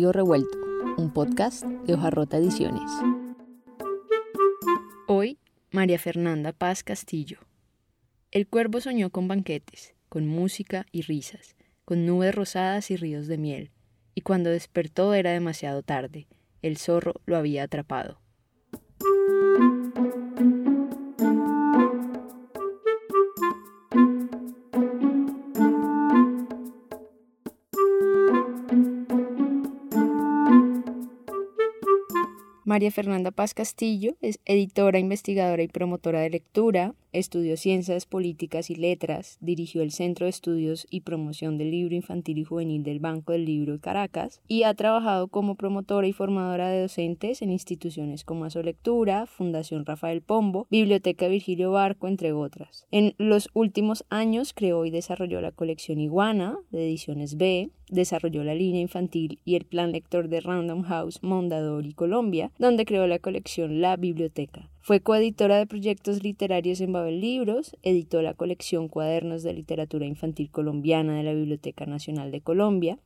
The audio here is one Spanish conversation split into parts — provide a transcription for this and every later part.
Revuelto, un podcast de Hojarrota Ediciones. Hoy, María Fernanda Paz Castillo. El cuervo soñó con banquetes, con música y risas, con nubes rosadas y ríos de miel, y cuando despertó era demasiado tarde, el zorro lo había atrapado. María Fernanda Paz Castillo es editora, investigadora y promotora de lectura, estudió ciencias políticas y letras, dirigió el Centro de Estudios y Promoción del Libro Infantil y Juvenil del Banco del Libro de Caracas y ha trabajado como promotora y formadora de docentes en instituciones como Lectura, Fundación Rafael Pombo, Biblioteca Virgilio Barco, entre otras. En los últimos años creó y desarrolló la colección Iguana de Ediciones B, desarrolló la línea infantil y el plan lector de Random House, Mondador y Colombia, donde creó la colección La Biblioteca. Fue coeditora de proyectos literarios en Babel Libros, editó la colección Cuadernos de Literatura Infantil Colombiana de la Biblioteca Nacional de Colombia,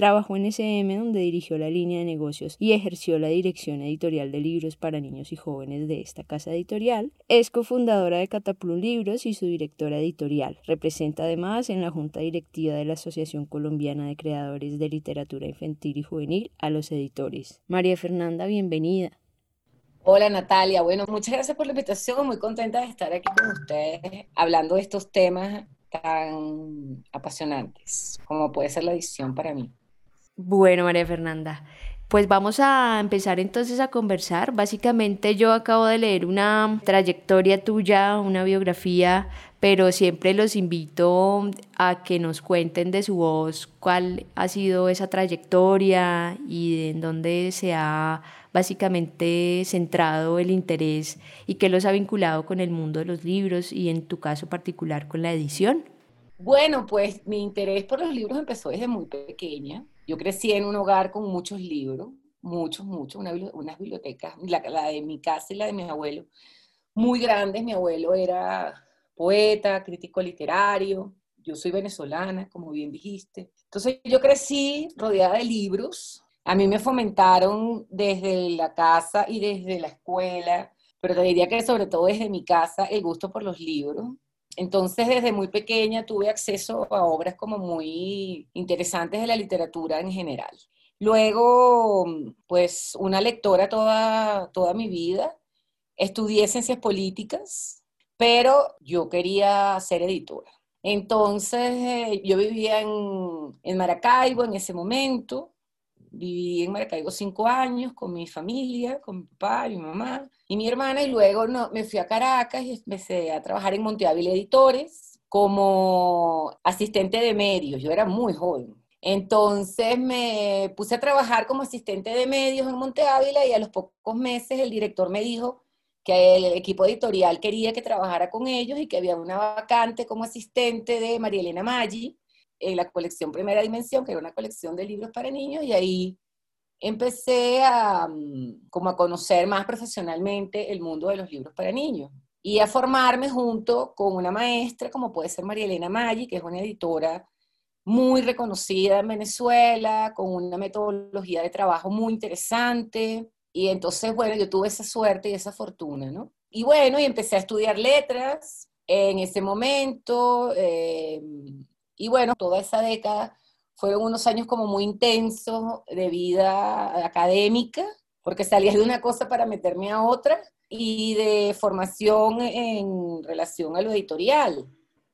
Trabajó en SM donde dirigió la línea de negocios y ejerció la dirección editorial de libros para niños y jóvenes de esta casa editorial. Es cofundadora de Cataplum Libros y su directora editorial. Representa además en la junta directiva de la Asociación Colombiana de Creadores de Literatura Infantil y Juvenil a los editores. María Fernanda, bienvenida. Hola Natalia, bueno, muchas gracias por la invitación, muy contenta de estar aquí con ustedes hablando de estos temas tan apasionantes como puede ser la edición para mí. Bueno, María Fernanda, pues vamos a empezar entonces a conversar. Básicamente yo acabo de leer una trayectoria tuya, una biografía, pero siempre los invito a que nos cuenten de su voz cuál ha sido esa trayectoria y en dónde se ha básicamente centrado el interés y que los ha vinculado con el mundo de los libros y en tu caso particular con la edición. Bueno, pues mi interés por los libros empezó desde muy pequeña. Yo crecí en un hogar con muchos libros, muchos, muchos, unas bibliotecas, la, de mi casa y la de mi abuelo, muy grandes. Mi abuelo era poeta, crítico literario, yo soy venezolana, como bien dijiste. Entonces yo crecí rodeada de libros. A mí me fomentaron desde la casa y desde la escuela, pero te diría que sobre todo desde mi casa el gusto por los libros. Entonces, desde muy pequeña tuve acceso a obras como muy interesantes de la literatura en general. Luego, pues, una lectora toda, toda mi vida. Estudié ciencias políticas, pero yo quería ser editora. Entonces, eh, yo vivía en, en Maracaibo en ese momento viví en Maracaibo cinco años con mi familia, con mi papá, mi mamá y mi hermana, y luego no, me fui a Caracas y empecé a trabajar en Monteávil Editores como asistente de medios. Yo era muy joven. Entonces me puse a trabajar como asistente de medios en Monte Ávila y a los pocos meses el director me dijo que el equipo editorial quería que trabajara con ellos y que había una vacante como asistente de María Elena Maggi en la colección Primera Dimensión, que era una colección de libros para niños, y ahí empecé a, mm, como a conocer más profesionalmente el mundo de los libros para niños y a formarme junto con una maestra como puede ser María Elena Maggi, que es una editora muy reconocida en Venezuela, con una metodología de trabajo muy interesante. Y entonces, bueno, yo tuve esa suerte y esa fortuna, ¿no? Y bueno, y empecé a estudiar letras en ese momento. Eh, y bueno, toda esa década fueron unos años como muy intensos de vida académica, porque salía de una cosa para meterme a otra, y de formación en relación a lo editorial.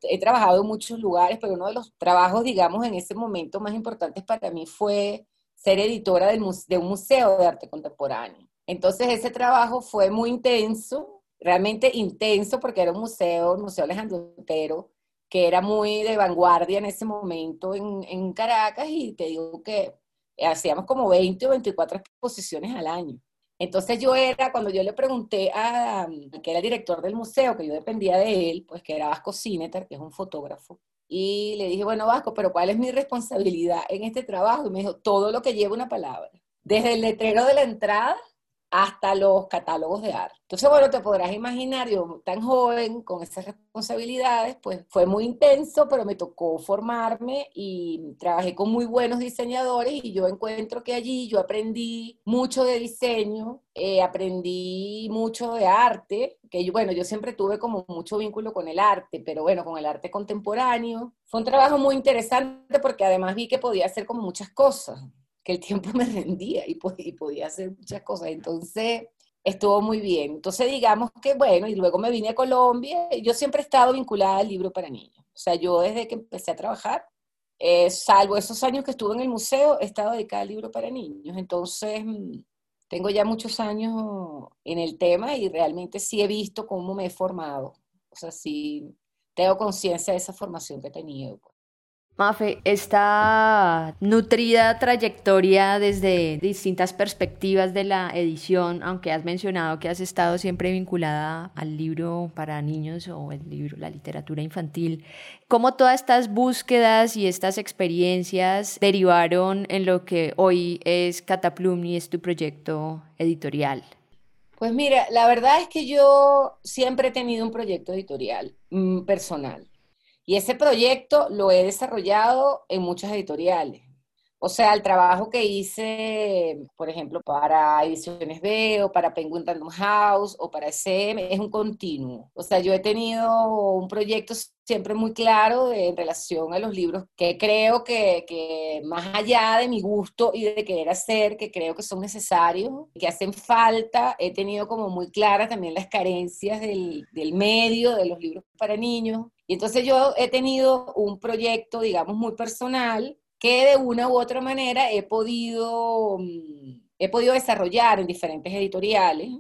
He trabajado en muchos lugares, pero uno de los trabajos, digamos, en ese momento más importantes para mí fue ser editora de un museo de arte contemporáneo. Entonces ese trabajo fue muy intenso, realmente intenso, porque era un museo, el Museo Alejandro Otero, que era muy de vanguardia en ese momento en, Caracas y te digo que hacíamos como 20 o 24 exposiciones al año. Entonces yo era, cuando yo le pregunté a, que era director del museo, que yo dependía de él, pues que era Vasco Cinetar, que es un fotógrafo, y le dije, bueno Vasco, pero ¿cuál es mi responsabilidad en este trabajo? Y me dijo, todo lo que lleva una palabra, desde el letrero de la entrada hasta los catálogos de arte. Entonces, bueno, te podrás imaginar, yo tan joven, con esas responsabilidades, pues fue muy intenso, pero me tocó formarme y trabajé con muy buenos diseñadores y yo encuentro que allí yo aprendí mucho de diseño, eh, aprendí mucho de arte, que yo, bueno, yo siempre tuve como mucho vínculo con el arte, pero bueno, con el arte contemporáneo. Fue un trabajo muy interesante porque además vi que podía hacer como muchas cosas que el tiempo me rendía y, podía hacer muchas cosas. Entonces, estuvo muy bien. Entonces, digamos que, bueno, y luego me vine a Colombia. Yo siempre he estado vinculada al libro para niños. O sea, yo desde que empecé a trabajar, eh, salvo esos años que estuve en el museo, he estado dedicada al libro para niños. Entonces, mm, tengo ya muchos años en el tema y realmente sí he visto cómo me he formado. O sea, sí tengo conciencia de esa formación que he tenido. Pues. Mafe, esta nutrida trayectoria desde distintas perspectivas de la edición, aunque has mencionado que has estado siempre vinculada al libro para niños o el libro, la literatura infantil, ¿cómo todas estas búsquedas y estas experiencias derivaron en lo que hoy es Cataplum y es tu proyecto editorial? Pues mira, la verdad es que yo siempre he tenido un proyecto editorial mm, personal y ese proyecto lo he desarrollado en muchas editoriales. O sea, el trabajo que hice, por ejemplo, para Ediciones B o para Penguin Random House o para SM es un continuo. O sea, yo he tenido un proyecto siempre muy claro en relación a los libros que creo que, que, más allá de mi gusto y de querer hacer, que creo que son necesarios, que hacen falta, he tenido como muy claras también las carencias del, del medio, de los libros para niños. Y entonces yo he tenido un proyecto, digamos, muy personal que de una u otra manera he podido, mm, he podido desarrollar en diferentes editoriales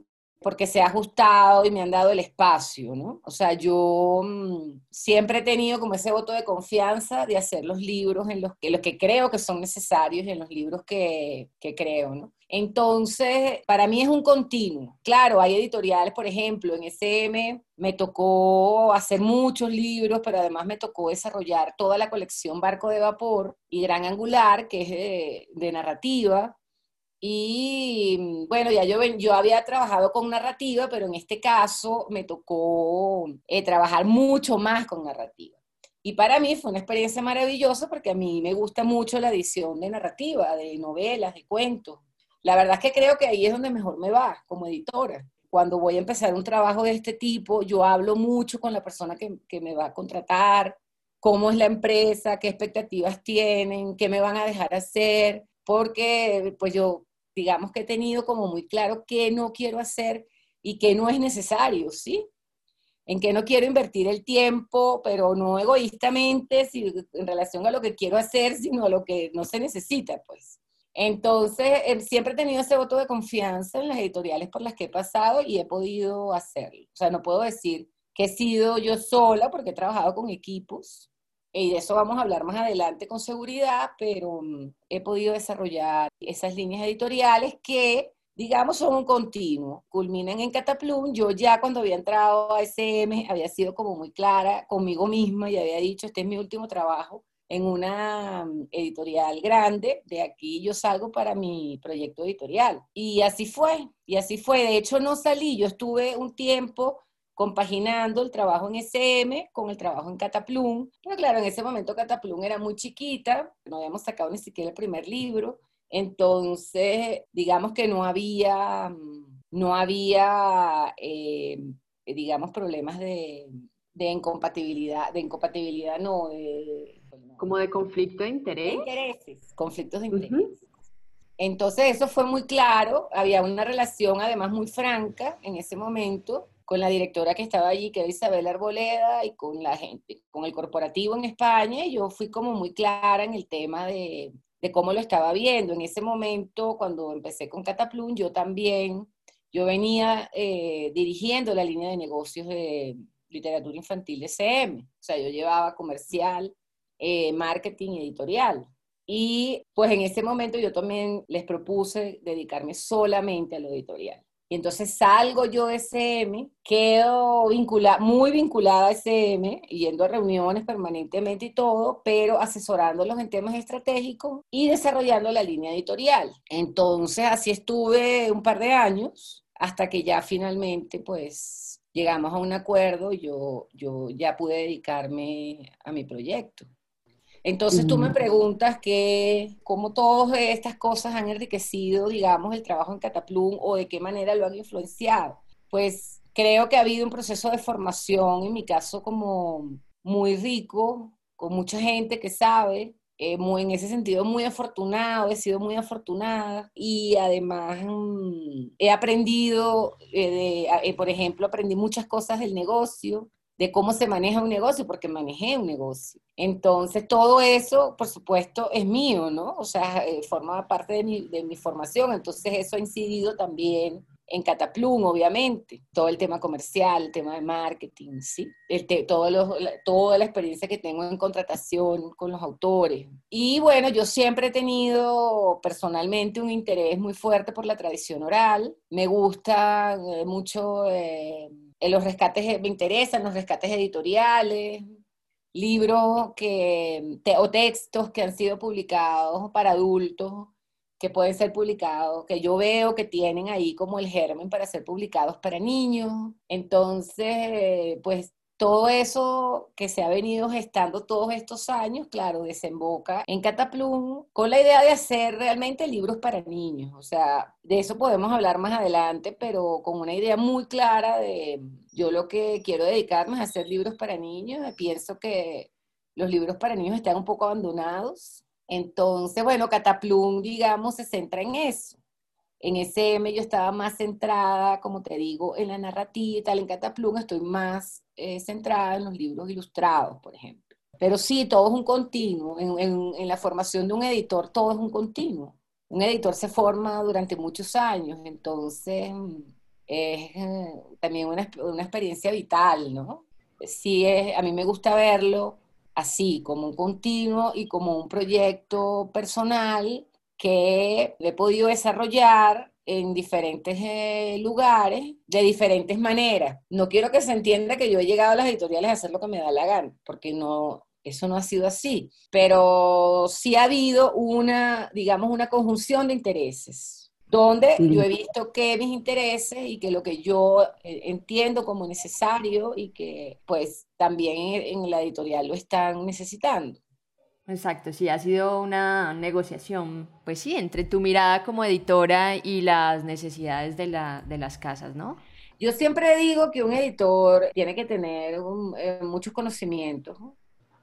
porque se ha ajustado y me han dado el espacio, ¿no? O sea, yo mm, siempre he tenido como ese voto de confianza de hacer los libros en los que, los que creo que son necesarios y en los libros que, que creo, ¿no? Entonces, para mí es un continuo. Claro, hay editoriales, por ejemplo, en SM me tocó hacer muchos libros, pero además me tocó desarrollar toda la colección Barco de Vapor y Gran Angular, que es de, narrativa. Y bueno, ya yo, yo había trabajado con narrativa, pero en este caso me tocó eh, trabajar mucho más con narrativa. Y para mí fue una experiencia maravillosa porque a mí me gusta mucho la edición de narrativa, de novelas, de cuentos. La verdad es que creo que ahí es donde mejor me va como editora. Cuando voy a empezar un trabajo de este tipo, yo hablo mucho con la persona que, que me va a contratar, cómo es la empresa, qué expectativas tienen, qué me van a dejar hacer, porque pues yo digamos que he tenido como muy claro qué no quiero hacer y qué no es necesario, ¿sí? En qué no quiero invertir el tiempo, pero no egoístamente en relación a lo que quiero hacer, sino a lo que no se necesita, pues. Entonces, eh, siempre he tenido ese voto de confianza en las editoriales por las que he pasado y he podido hacerlo. O sea, no puedo decir que he sido yo sola porque he trabajado con equipos y de eso vamos a hablar más adelante con seguridad, pero mm, he podido desarrollar esas líneas editoriales que, digamos, son un continuo, culminan en Cataplum. Yo ya cuando había entrado a SM había sido como muy clara conmigo misma y había dicho, este es mi último trabajo en una mm, editorial grande, de aquí yo salgo para mi proyecto editorial. Y así fue, y así fue. De hecho, no salí, yo estuve un tiempo compaginando el trabajo en SM con el trabajo en Cataplum. Pero claro, en ese momento Cataplum era muy chiquita, no habíamos sacado ni siquiera el primer libro, entonces digamos que no había, mm, no había, eh, digamos, problemas de, de incompatibilidad, de incompatibilidad no, de como de conflicto de interés. intereses, conflictos de interés. Entonces eso fue muy claro, había una relación además muy franca en ese momento con la directora que estaba allí, que era Isabel Arboleda, y con la gente, con el corporativo en España, y yo fui como muy clara en el tema de, de cómo lo estaba viendo. En ese momento, cuando empecé con Cataplum, yo también, yo venía eh, dirigiendo la línea de negocios de literatura infantil de CM, o sea, yo llevaba comercial, eh, marketing editorial. Y pues en ese momento yo también les propuse dedicarme solamente a lo editorial. Y entonces salgo yo de SM, quedo vincula muy vinculada a SM, yendo a reuniones permanentemente y todo, pero asesorándolos en temas estratégicos y desarrollando la línea editorial. Entonces así estuve un par de años hasta que ya finalmente pues llegamos a un acuerdo yo, yo ya pude dedicarme a mi proyecto. Entonces tú me mm. preguntas que cómo todas estas cosas han enriquecido, digamos, el trabajo en Cataplum o de qué manera lo han influenciado. Pues creo que ha habido un proceso de formación, en mi caso, como muy rico, con mucha gente que sabe, eh, muy, en ese sentido muy afortunado, he sido muy afortunada y además mm, he aprendido, eh, eh, por ejemplo, aprendí muchas cosas del negocio, de cómo se maneja un negocio, porque manejé un negocio. Entonces, todo eso, por supuesto, es mío, ¿no? O sea, eh, forma parte de mi, de mi formación. Entonces, eso ha incidido también en Cataplum, obviamente, todo el tema comercial, el tema de marketing, ¿sí? El todo la, toda la experiencia que tengo en contratación con los autores. Y bueno, yo siempre he tenido personalmente un interés muy fuerte por la tradición oral. Me gusta eh, mucho, eh, los rescates, me interesan los rescates editoriales, libros que, o textos que han sido publicados para adultos que pueden ser publicados, que yo veo que tienen ahí como el germen para ser publicados para niños. Entonces, pues todo eso que se ha venido gestando todos estos años, claro, desemboca en Cataplum con la idea de hacer realmente libros para niños. O sea, de eso podemos hablar más adelante, pero con una idea muy clara de yo lo que quiero dedicarme es hacer libros para niños. Pienso que los libros para niños están un poco abandonados entonces, bueno, Cataplum, digamos, se centra en eso. En SM yo estaba más centrada, como te digo, en la narrativa y tal. En Cataplum estoy más eh, centrada en los libros ilustrados, por ejemplo. Pero sí, todo es un continuo. En, la formación de un editor, todo es un continuo. Un editor se forma durante muchos años, entonces es eh, también una, una, experiencia vital, ¿no? Sí, es, a mí me gusta verlo así como un continuo y como un proyecto personal que he podido desarrollar en diferentes eh, lugares de diferentes maneras. No quiero que se entienda que yo he llegado a las editoriales a hacer lo que me da la gana, porque no, eso no ha sido así, pero sí ha habido una, digamos, una conjunción de intereses donde yo he visto que mis intereses y que lo que yo eh, entiendo como necesario y que pues también en la editorial lo están necesitando. Exacto, sí, ha sido una negociación, pues sí, entre tu mirada como editora y las necesidades de, la, de las casas, ¿no? Yo siempre digo que un editor tiene que tener eh, muchos conocimientos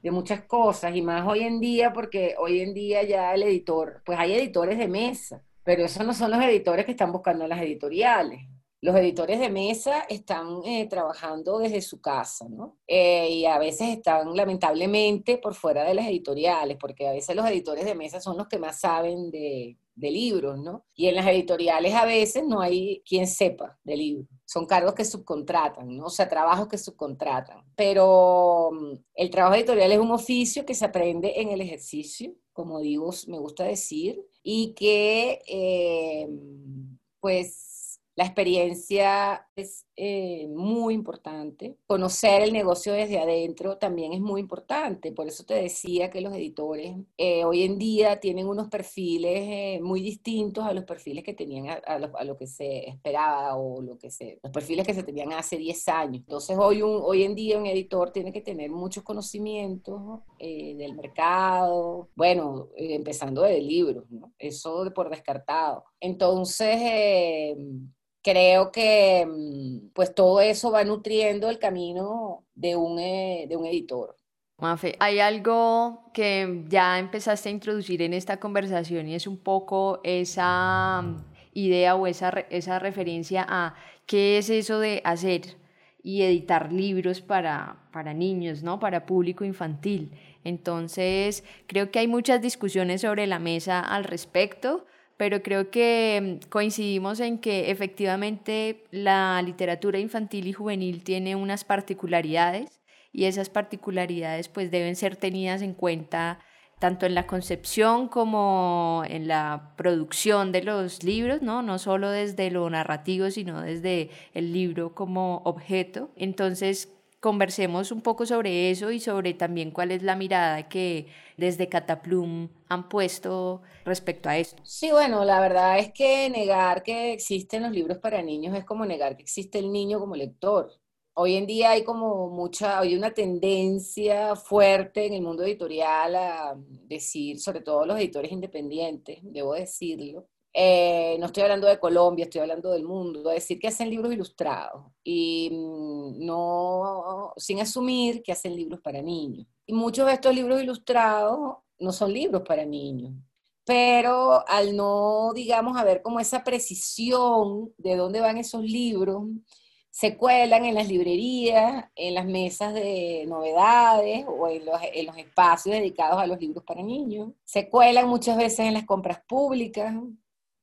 de muchas cosas y más hoy en día porque hoy en día ya el editor, pues hay editores de mesa pero esos no son los editores que están buscando las editoriales. Los editores de mesa están eh, trabajando desde su casa, ¿no? Eh, y a veces están lamentablemente por fuera de las editoriales, porque a veces los editores de mesa son los que más saben de, libros, ¿no? Y en las editoriales a veces no hay quien sepa de libros. Son cargos que subcontratan, ¿no? O sea, trabajos que subcontratan. Pero mm, el trabajo editorial es un oficio que se aprende en el ejercicio, como digo, me gusta decir, y que eh, pues la experiencia es eh, muy importante. Conocer el negocio desde adentro también es muy importante. Por eso te decía que los editores eh, hoy en día tienen unos perfiles eh, muy distintos a los perfiles que tenían, a, lo, que se esperaba o lo que se, los perfiles que se tenían hace 10 años. Entonces hoy, un, hoy en día un editor tiene que tener muchos conocimientos del mercado, bueno, empezando de libros, ¿no? eso por descartado. Entonces, creo que mm, pues todo eso va nutriendo el camino de un, eh, de un editor. Mafe, hay algo que ya empezaste a introducir en esta conversación y es un poco esa mm, idea o esa, esa referencia a qué es eso de hacer y editar libros para, para niños, ¿no? Para público infantil. Entonces, creo que hay muchas discusiones sobre la mesa al respecto pero creo que mm, coincidimos en que efectivamente la literatura infantil y juvenil tiene unas particularidades y esas particularidades pues deben ser tenidas en cuenta tanto en la concepción como en la producción de los libros, ¿no? No solo desde lo narrativo, sino desde el libro como objeto. Entonces, conversemos un poco sobre eso y sobre también cuál es la mirada que desde Cataplum han puesto respecto a esto. Sí, bueno, la verdad es que negar que existen los libros para niños es como negar que existe el niño como lector. Hoy en día hay como mucha, hay una tendencia fuerte en el mundo editorial a decir, sobre todo los editores independientes, debo decirlo, eh, no estoy hablando de Colombia, estoy hablando del mundo, a decir que hacen libros ilustrados y mm, no, sin asumir que hacen libros para niños. Y muchos de estos libros ilustrados no son libros para niños, pero al no, digamos, haber como esa precisión de dónde van esos libros, se cuelan en las librerías, en las mesas de novedades o en los, en los espacios dedicados a los libros para niños. Se cuelan muchas veces en las compras públicas,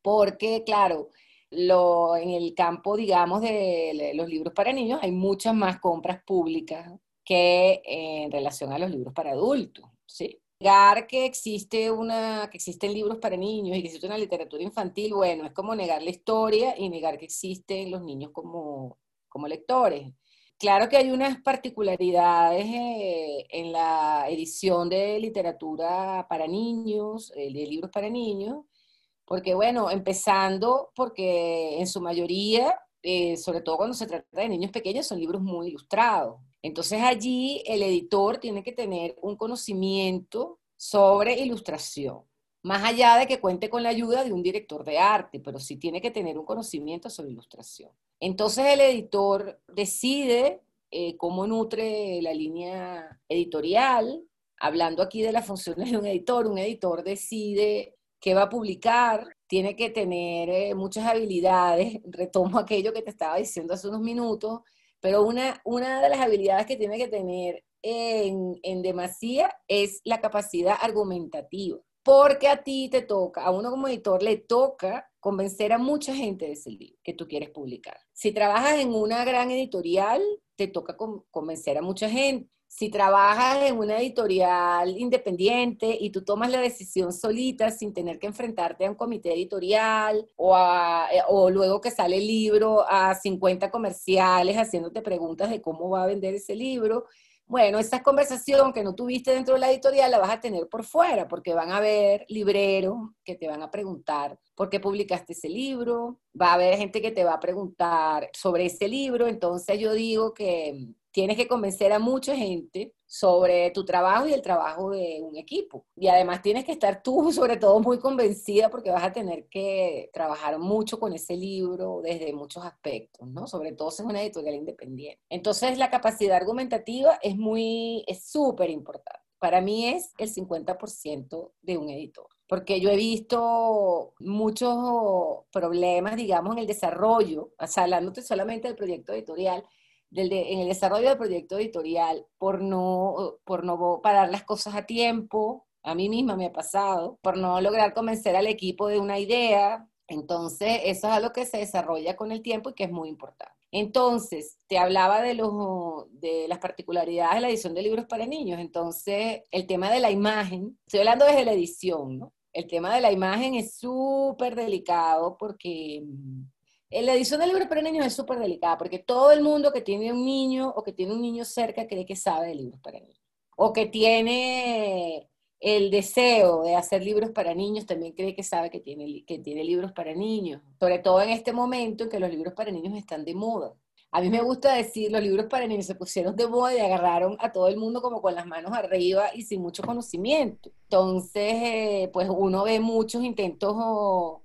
porque claro, lo, en el campo, digamos, de los libros para niños hay muchas más compras públicas que en relación a los libros para adultos, ¿sí? Negar que, existe una, que existen libros para niños y que existe una literatura infantil, bueno, es como negar la historia y negar que existen los niños como, como lectores. Claro que hay unas particularidades eh, en la edición de literatura para niños, eh, de libros para niños, porque bueno, empezando porque en su mayoría, eh, sobre todo cuando se trata de niños pequeños, son libros muy ilustrados. Entonces allí el editor tiene que tener un conocimiento sobre ilustración, más allá de que cuente con la ayuda de un director de arte, pero sí tiene que tener un conocimiento sobre ilustración. Entonces el editor decide eh, cómo nutre la línea editorial, hablando aquí de las funciones de un editor, un editor decide que va a publicar, tiene que tener eh, muchas habilidades, retomo aquello que te estaba diciendo hace unos minutos, pero una, una de las habilidades que tiene que tener en, en demasía es la capacidad argumentativa, porque a ti te toca, a uno como editor le toca convencer a mucha gente de ese libro que tú quieres publicar. Si trabajas en una gran editorial, te toca convencer a mucha gente si trabajas en una editorial independiente y tú tomas la decisión solita sin tener que enfrentarte a un comité editorial o, eh, luego que sale el libro a 50 comerciales haciéndote preguntas de cómo va a vender ese libro, bueno, esa conversación que no tuviste dentro de la editorial la vas a tener por fuera, porque van a haber libreros que te van a preguntar por qué publicaste ese libro, va a haber gente que te va a preguntar sobre ese libro, entonces yo digo que tienes que convencer a mucha gente sobre tu trabajo y el trabajo de un equipo. Y además tienes que estar tú, sobre todo, muy convencida porque vas a tener que trabajar mucho con ese libro desde muchos aspectos, ¿no? Sobre todo si es una editorial independiente. Entonces, la capacidad argumentativa es muy, es súper importante. Para mí es el 50% de un editor porque yo he visto muchos problemas, digamos, en el desarrollo, o sea, hablándote solamente del proyecto editorial, en el desarrollo del proyecto editorial por no, por no parar las cosas a tiempo, a mí misma me ha pasado, por no lograr convencer al equipo de una idea. Entonces, eso es algo que se desarrolla con el tiempo y que es muy importante. Entonces, te hablaba de, los, de las particularidades de la edición de libros para niños. Entonces, el tema de la imagen, estoy hablando desde la edición, ¿no? El tema de la imagen es súper delicado porque la edición de libros para niños es súper delicada porque todo el mundo que tiene un niño o que tiene un niño cerca cree que sabe de libros para niños. O que tiene el deseo de hacer libros para niños también cree que sabe que tiene, que tiene libros para niños. Sobre todo en este momento en que los libros para niños están de moda. A mí me gusta decir, los libros para niños se pusieron de moda y agarraron a todo el mundo como con las manos arriba y sin mucho conocimiento. Entonces, eh, pues uno ve muchos intentos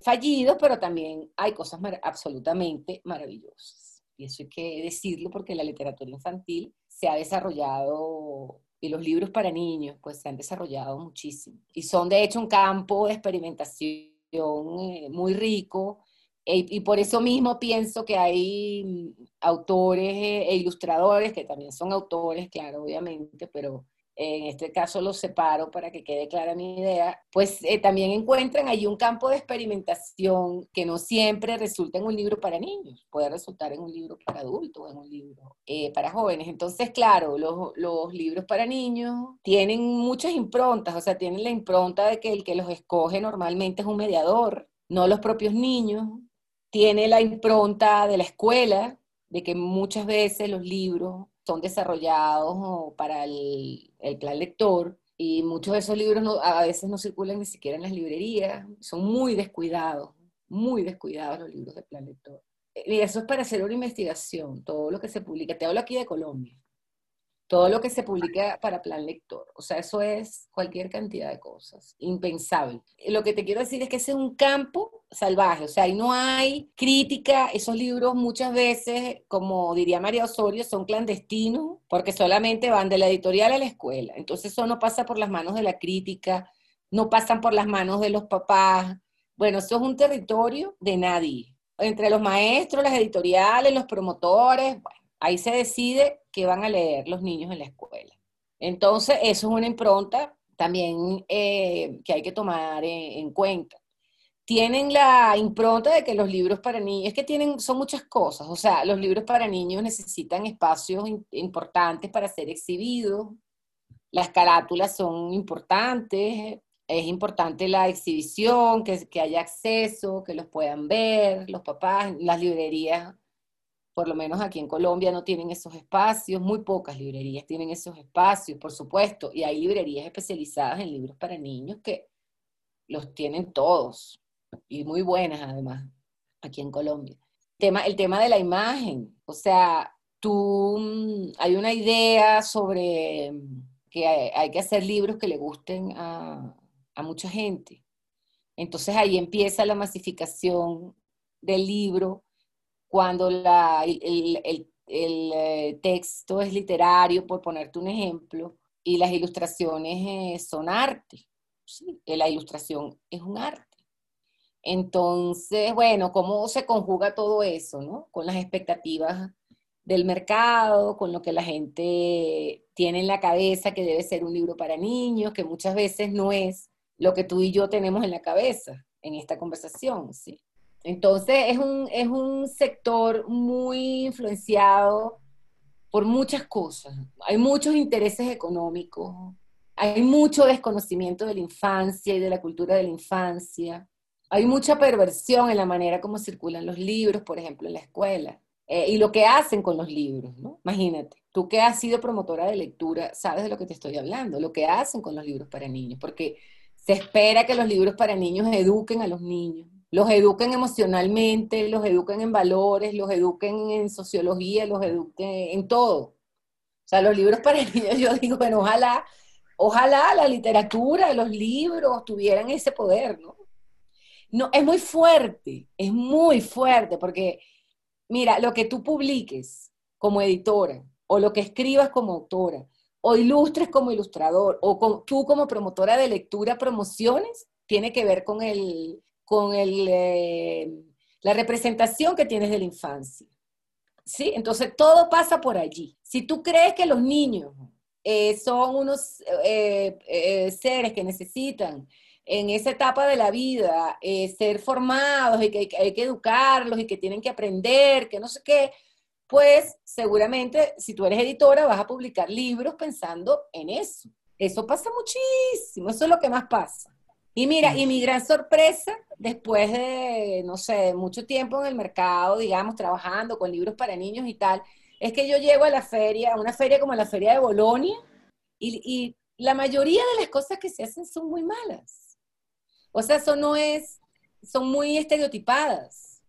fallidos, pero también hay cosas absolutamente maravillosas. Y eso hay que decirlo porque la literatura infantil se ha desarrollado y los libros para niños pues se han desarrollado muchísimo. Y son de hecho un campo de experimentación eh, muy rico y por eso mismo pienso que hay autores e ilustradores, que también son autores, claro, obviamente, pero en este caso los separo para que quede clara mi idea, pues eh, también encuentran allí un campo de experimentación que no siempre resulta en un libro para niños, puede resultar en un libro para adultos, en un libro eh, para jóvenes. Entonces, claro, los, los libros para niños tienen muchas improntas, o sea, tienen la impronta de que el que los escoge normalmente es un mediador, no los propios niños, tiene la impronta de la escuela, de que muchas veces los libros son desarrollados para el, plan lector y muchos de esos libros a veces no circulan ni siquiera en las librerías, son muy descuidados, muy descuidados los libros de plan lector. Y eso es para hacer una investigación, todo lo que se publica. Te hablo aquí de Colombia todo lo que se publica para plan lector. O sea, eso es cualquier cantidad de cosas, impensable. Lo que te quiero decir es que ese es un campo salvaje, o sea, ahí no hay crítica, esos libros muchas veces, como diría María Osorio, son clandestinos porque solamente van de la editorial a la escuela. Entonces eso no pasa por las manos de la crítica, no pasan por las manos de los papás. Bueno, eso es un territorio de nadie. Entre los maestros, las editoriales, los promotores, bueno, ahí se decide que van a leer los niños en la escuela. Entonces, eso es una impronta también eh, que hay que tomar en, cuenta. Tienen la impronta de que los libros para niños, es que tienen, son muchas cosas, o sea, los libros para niños necesitan espacios importantes para ser exhibidos, las carátulas son importantes, es importante la exhibición, que, que haya acceso, que los puedan ver, los papás, las librerías por lo menos aquí en Colombia no tienen esos espacios, muy pocas librerías tienen esos espacios, por supuesto, y hay librerías especializadas en libros para niños que los tienen todos, y muy buenas además, aquí en Colombia. Tema, el tema de la imagen, o sea, tú, mm, hay una idea sobre que hay, que hacer libros que le gusten a, a mucha gente. Entonces ahí empieza la masificación del libro cuando la, el, el, eh, texto es literario, por ponerte un ejemplo, y las ilustraciones eh, son arte. Sí, la ilustración es un arte. Entonces, bueno, ¿cómo se conjuga todo eso, no? Con las expectativas del mercado, con lo que la gente tiene en la cabeza que debe ser un libro para niños, que muchas veces no es lo que tú y yo tenemos en la cabeza en esta conversación, ¿sí? Entonces es un, es un sector muy influenciado por muchas cosas. Hay muchos intereses económicos, hay mucho desconocimiento de la infancia y de la cultura de la infancia. Hay mucha perversión en la manera como circulan los libros, por ejemplo, en la escuela. Eh, y lo que hacen con los libros, ¿no? Imagínate, tú que has sido promotora de lectura, sabes de lo que te estoy hablando, lo que hacen con los libros para niños, porque se espera que los libros para niños eduquen a los niños los eduquen emocionalmente, los eduquen en valores, los eduquen en sociología, los eduquen en todo. O sea, los libros para niños, yo digo, bueno, ojalá, ojalá la literatura, los libros tuvieran ese poder, ¿no? No, es muy fuerte, es muy fuerte, porque mira, lo que tú publiques como editora, o lo que escribas como autora, o ilustres como ilustrador, o tú como promotora de lectura promociones, tiene que ver con el, con eh, la representación que tienes de la infancia. ¿Sí? Entonces, todo pasa por allí. Si tú crees que los niños eh, son unos eh, seres que necesitan en esa etapa de la vida ser formados y que hay que educarlos y que tienen que aprender, que no sé qué, pues seguramente si tú eres editora vas a publicar libros pensando en eso. Eso pasa muchísimo, eso es lo que más pasa. Y mira, y mi gran sorpresa, después de, no sé, mucho tiempo en el mercado, digamos, trabajando con libros para niños y tal, es que yo llego a la feria, a una feria como la feria de Bolonia, y, la mayoría de las cosas que se hacen son muy malas. O sea, eso no es, son muy estereotipadas.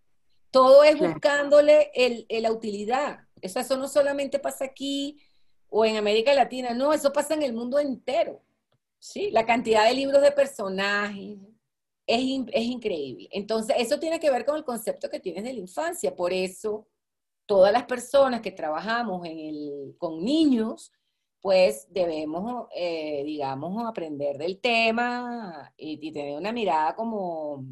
Todo es buscándole el, la utilidad. Eso, eso no solamente pasa aquí o en América Latina, no, eso pasa en el mundo entero. Sí, la cantidad de libros de personajes es, es increíble. Entonces, eso tiene que ver con el concepto que tienes de la infancia. Por eso, todas las personas que trabajamos en el, con niños, pues debemos, eh, digamos, aprender del tema y, y, tener una mirada como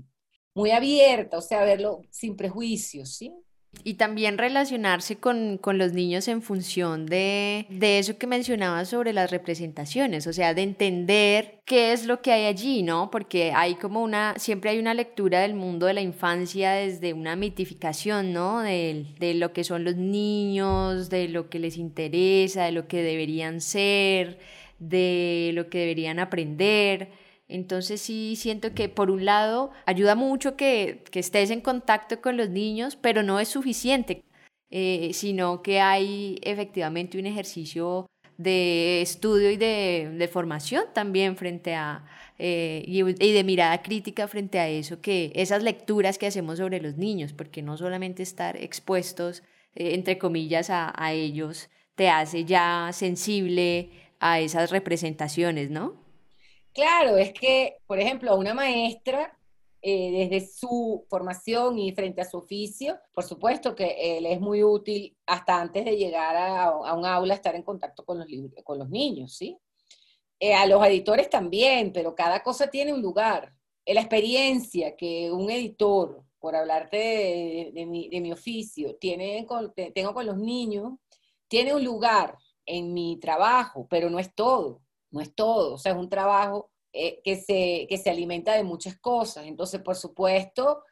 muy abierta, o sea, verlo sin prejuicios, ¿sí? Y también relacionarse con, los niños en función de, de eso que mencionabas sobre las representaciones, o sea, de entender qué es lo que hay allí, ¿no? Porque hay como una, siempre hay una lectura del mundo de la infancia desde una mitificación, ¿no? De, de lo que son los niños, de lo que les interesa, de lo que deberían ser, de lo que deberían aprender. Entonces sí siento que por un lado ayuda mucho que, estés en contacto con los niños, pero no es suficiente, eh, sino que hay efectivamente un ejercicio de estudio y de, formación también frente a, eh, y, de mirada crítica frente a eso, que esas lecturas que hacemos sobre los niños, porque no solamente estar expuestos, eh, entre comillas, a ellos, te hace ya sensible a esas representaciones, ¿no? Claro, es que, por ejemplo, a una maestra, eh, desde su formación y frente a su oficio, por supuesto que él es muy útil hasta antes de llegar a, un aula, estar en contacto con los, con los niños, ¿sí? Eh, a los editores también, pero cada cosa tiene un lugar. la experiencia que un editor, por hablarte de, mi, oficio, tiene tengo con los niños, tiene un lugar en mi trabajo, pero no es todo no es todo, o sea, es un trabajo eh, que, se, que se alimenta de muchas cosas. Entonces, por supuesto,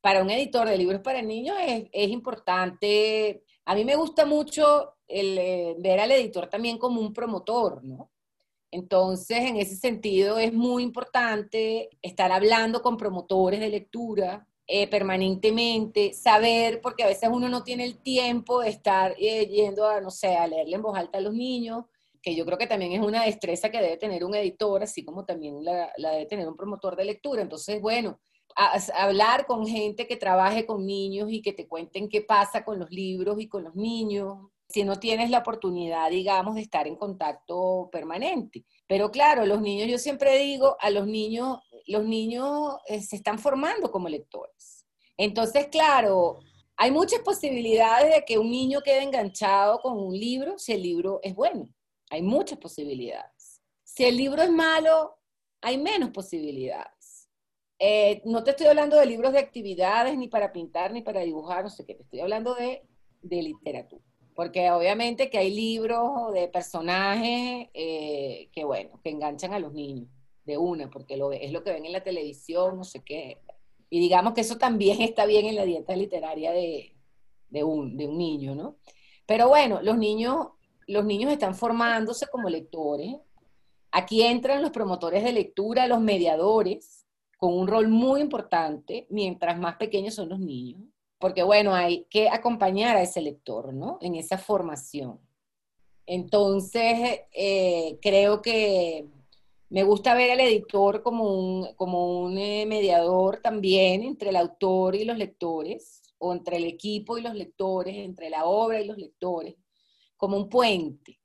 para un editor de libros para niños es, importante, a mí me gusta mucho el, eh, ver al editor también como un promotor, ¿no? Entonces, en ese sentido, es muy importante estar hablando con promotores de lectura, eh, permanentemente, saber, porque a veces uno no tiene el tiempo de estar yendo a, no sé, a leerle en voz alta a los niños, que yo creo que también es una destreza que debe tener un editor, así como también la, debe tener un promotor de lectura. Entonces, bueno, hablar con gente que trabaje con niños y que te cuenten qué pasa con los libros y con los niños, si no tienes la oportunidad, digamos, de estar en contacto permanente. Pero claro, los niños, yo siempre digo, a los niños, los niños eh, se están formando como lectores. Entonces, claro, hay muchas posibilidades de que un niño quede enganchado con un libro si el libro es bueno. Hay muchas posibilidades. Si el libro es malo, hay menos posibilidades. Eh, no te estoy hablando de libros de actividades, ni para pintar, ni para dibujar, no sé qué, te estoy hablando de, literatura. Porque obviamente que hay libros de personajes eh, que, bueno, que enganchan a los niños de una, porque lo, es lo que ven en la televisión, no sé qué. Y digamos que eso también está bien en la dieta literaria de, un, de un niño, ¿no? Pero bueno, los niños los niños están formándose como lectores. Aquí entran los promotores de lectura, los mediadores, con un rol muy importante, mientras más pequeños son los niños, porque bueno, hay que acompañar a ese lector, ¿no? En esa formación. Entonces, eh, creo que me gusta ver al editor como un, como un eh, mediador también entre el autor y los lectores, o entre el equipo y los lectores, entre la obra y los lectores como un puente.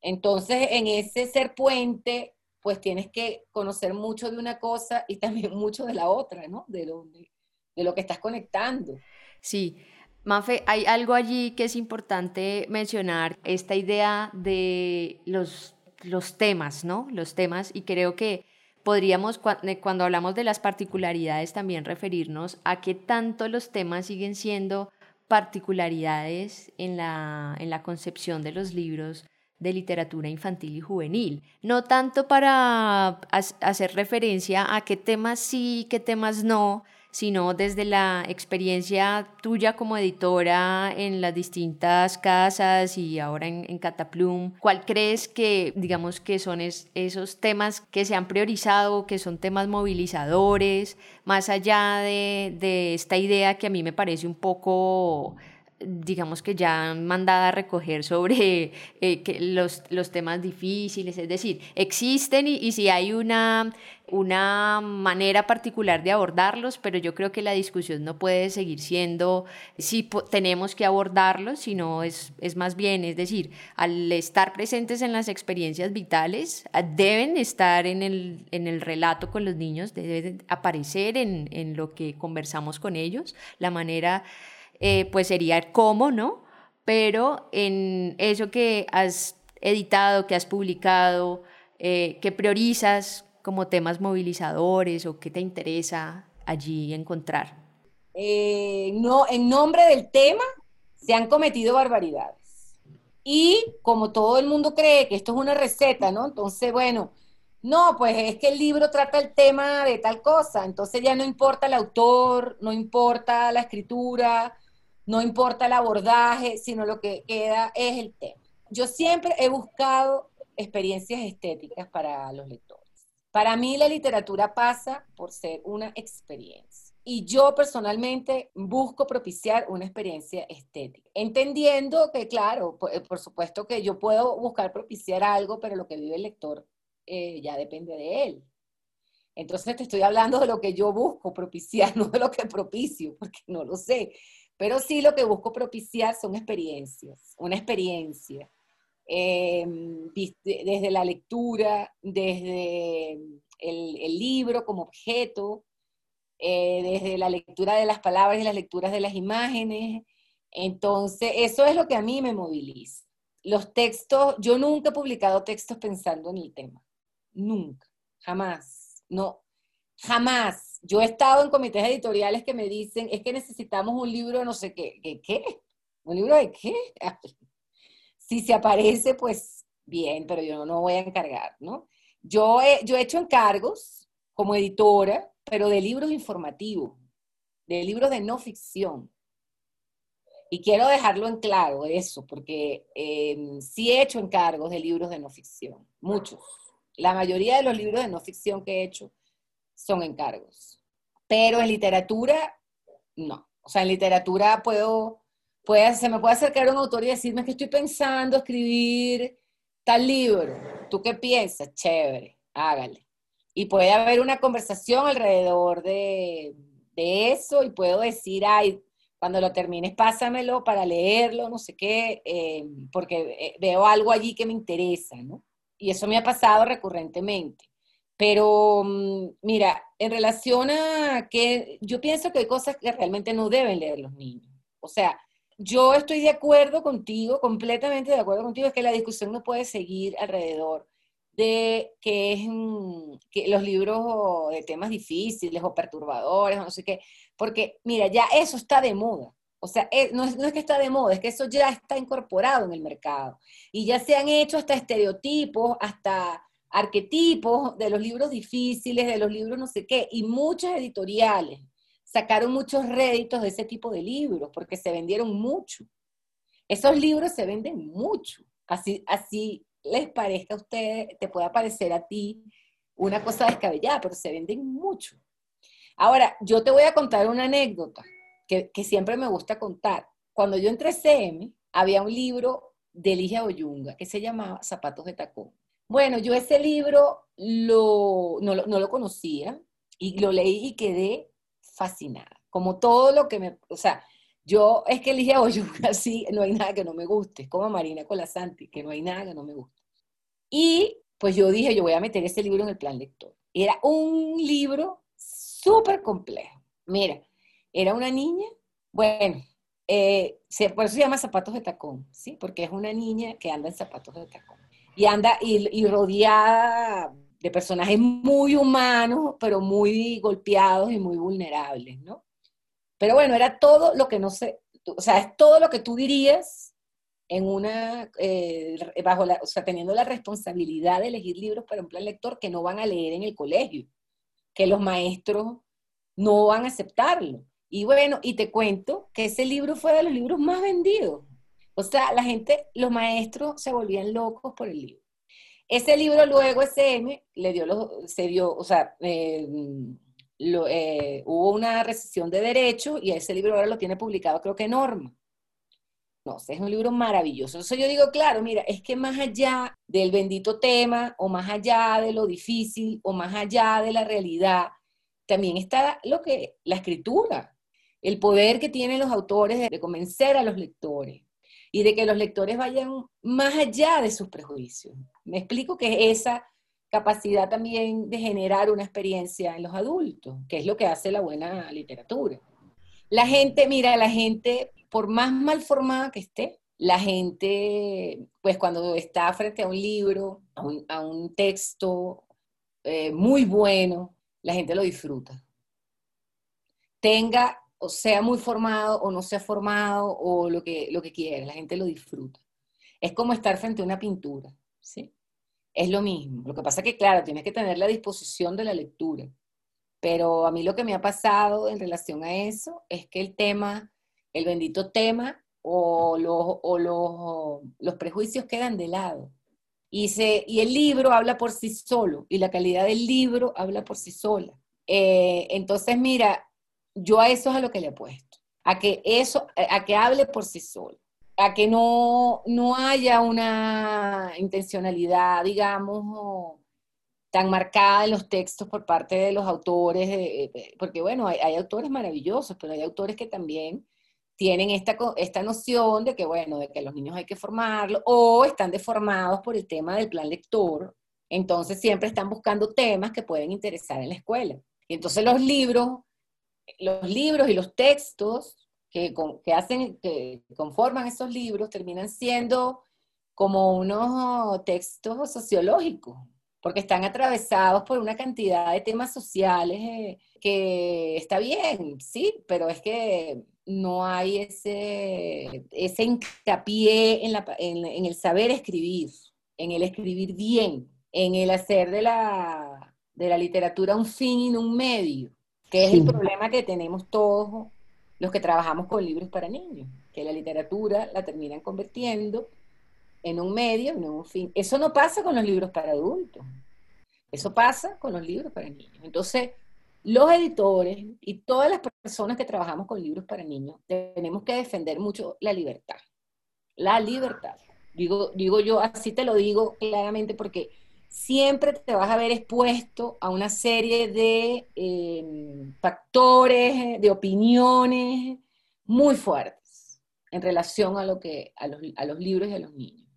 Entonces, en ese ser puente, pues tienes que conocer mucho de una cosa y también mucho de la otra, ¿no? De lo, de, lo que estás conectando. Sí. Mafe, hay algo allí que es importante mencionar, esta idea de los, los temas, ¿no? Los temas, y creo que podríamos, cuando hablamos de las particularidades, también referirnos a qué tanto los temas siguen siendo particularidades en la, en la concepción de los libros de literatura infantil y juvenil. No tanto para hacer referencia a qué temas sí, qué temas no, sino desde la experiencia tuya como editora en las distintas casas y ahora en, Cataplum, ¿cuál crees que, digamos, que son esos temas que se han priorizado, que son temas movilizadores, más allá de, de esta idea que a mí me parece un poco digamos que ya mandada a recoger sobre eh, los, los, temas difíciles, es decir, existen y, y si hay una, una manera particular de abordarlos, pero yo creo que la discusión no puede seguir siendo si tenemos que abordarlos, sino es, es más bien, es decir, al estar presentes en las experiencias vitales, deben estar en el, en el relato con los niños, deben aparecer en, en lo que conversamos con ellos, la manera eh, pues sería cómo, ¿no? Pero en eso que has editado, que has publicado, eh, que priorizas como temas movilizadores o qué te interesa allí encontrar. eh, no, en nombre del tema se han cometido barbaridades. Y como todo el mundo cree que esto es una receta, ¿no? Entonces, bueno, no, pues es que el libro trata el tema de tal cosa, entonces ya no importa el autor, no importa la escritura, no importa el abordaje, sino lo que queda es el tema. Yo siempre he buscado experiencias estéticas para los lectores. Para mí la literatura pasa por ser una experiencia. Y yo personalmente busco propiciar una experiencia estética, entendiendo que, claro, por, por supuesto que yo puedo buscar propiciar algo, pero lo que vive el lector eh, ya depende de él. Entonces te estoy hablando de lo que yo busco propiciar, no de lo que propicio, porque no lo sé. Pero sí lo que busco propiciar son experiencias, una experiencia. Em, desde la lectura, desde el, libro como objeto, eh, desde la lectura de las palabras y las lecturas de las imágenes. Entonces, eso es lo que a mí me moviliza. Los textos, yo nunca he publicado textos pensando en el tema. Nunca, jamás, no, jamás. Yo he estado en comités editoriales que me dicen, es que necesitamos un libro no sé qué. ¿Qué? qué? ¿Un libro de qué? si se aparece, pues bien, pero yo no voy a encargar, ¿no? Yo he, yo he hecho encargos como editora, pero de libros informativos, de libros de no ficción. Y quiero dejarlo en claro eso, porque eh, sí he hecho encargos de libros de no ficción, muchos. La mayoría de los libros de no ficción que he hecho son encargos. Pero en literatura, no. O sea, en literatura puedo, se me puede acercar un autor y decirme que estoy pensando escribir tal libro. ¿Tú qué piensas? Chévere, hágale. Y puede haber una conversación alrededor de, eso y puedo decir, ay, cuando lo termines, pásamelo para leerlo, no sé qué, eh, porque eh, veo algo allí que me interesa, ¿no? y eso me ha pasado recurrentemente. Pero mm, mira, en relación a que yo pienso que hay cosas que realmente no deben leer los niños. O sea, yo estoy de acuerdo contigo, completamente de acuerdo contigo, es que la discusión no puede seguir alrededor de que, es, mm, que los libros de temas difíciles o perturbadores o no sé qué, porque mira, ya eso está de moda. O sea, eh, no es, que está de moda, es que eso ya está incorporado en el mercado. Y ya se han hecho hasta estereotipos, hasta arquetipos de los libros difíciles, de los libros no sé qué, y muchas editoriales sacaron muchos réditos de ese tipo de libros porque se vendieron mucho. Esos libros se venden mucho. Así, así les parezca a ustedes, te pueda parecer a ti una cosa descabellada, pero se venden mucho. Ahora, yo te voy a contar una anécdota que, siempre me gusta contar. Cuando yo entré CM, había un libro de Ligia Oyunga que se llamaba Zapatos de Tacón. Bueno, yo ese libro lo, no, lo, conocía y lo leí y quedé fascinada. Como todo lo que me, o sea, yo es que Ligia Oyunga sí, no hay nada que no me guste, como Marina Colasanti, que no hay nada que no me guste. Y pues yo dije, yo voy a meter ese libro en el plan lector. Era un libro súper complejo. Mira, era una niña, bueno, eh, por eso se llama zapatos de tacón, ¿sí? Porque es una niña que anda en zapatos de tacón. Y anda y, rodeada de personajes muy humanos, pero muy golpeados y muy vulnerables, ¿no? Pero bueno, era todo lo que no sé, o sea, es todo lo que tú dirías en una, eh, bajo la, o sea, teniendo la responsabilidad de elegir libros para un plan lector que no van a leer en el colegio, que los maestros no van a aceptarlo. Y bueno, y te cuento que ese libro fue de los libros más vendidos. O sea, la gente, los maestros se volvían locos por el libro. Ese libro luego SM le dio se dio, o sea, eh, eh, hubo una recesión de derechos y ese libro ahora lo tiene publicado creo que Norma. No, es un libro maravilloso. Entonces yo digo, claro, mira, es que más allá del bendito tema o más allá de lo difícil o más allá de la realidad, también está lo que la escritura, el poder que tienen los autores de convencer a los lectores y de que los lectores vayan más allá de sus prejuicios. Me explico que esa capacidad también de generar una experiencia en los adultos, que es lo que hace la buena literatura. La gente, mira, la gente, por más mal formada que esté, la gente, pues cuando está frente a un libro, a un, texto eh, muy bueno, la gente lo disfruta. Tenga o sea muy formado o no sea formado o lo que, lo que quiera, la gente lo disfruta. Es como estar frente a una pintura, ¿sí? Es lo mismo. Lo que pasa es que, claro, tienes que tener la disposición de la lectura. Pero a mí lo que me ha pasado en relación a eso es que el tema, el bendito tema o los, o los, los prejuicios quedan de lado. Y, se, y el libro habla por sí solo, y la calidad del libro habla por sí sola. Eh, entonces, mira, yo a eso es a lo que le he puesto, a que eso, a que hable por sí solo, a que no, no haya una intencionalidad, digamos, tan marcada en los textos por parte de los autores, porque bueno, hay, hay, autores maravillosos, pero hay autores que también tienen esta, esta noción de que, bueno, de que los niños hay que formarlos, o están deformados por el tema del plan lector, entonces siempre están buscando temas que pueden interesar en la escuela. Y entonces los libros los libros y los textos que, que, hacen, que conforman esos libros terminan siendo como unos textos sociológicos, porque están atravesados por una cantidad de temas sociales eh, que está bien, sí, pero es que no hay ese, ese hincapié en, la, en, el saber escribir, en el escribir bien, en el hacer de la, de la literatura un fin y no un medio que es el problema que tenemos todos los que trabajamos con libros para niños, que la literatura la terminan convirtiendo en un medio, en un fin. Eso no pasa con los libros para adultos, eso pasa con los libros para niños. Entonces, los editores y todas las personas que trabajamos con libros para niños tenemos que defender mucho la libertad. La libertad. Digo, digo yo, así te lo digo claramente porque siempre te vas a ver expuesto a una serie de em, factores, de opiniones muy fuertes en relación a, lo que, a, los, libros y a los niños.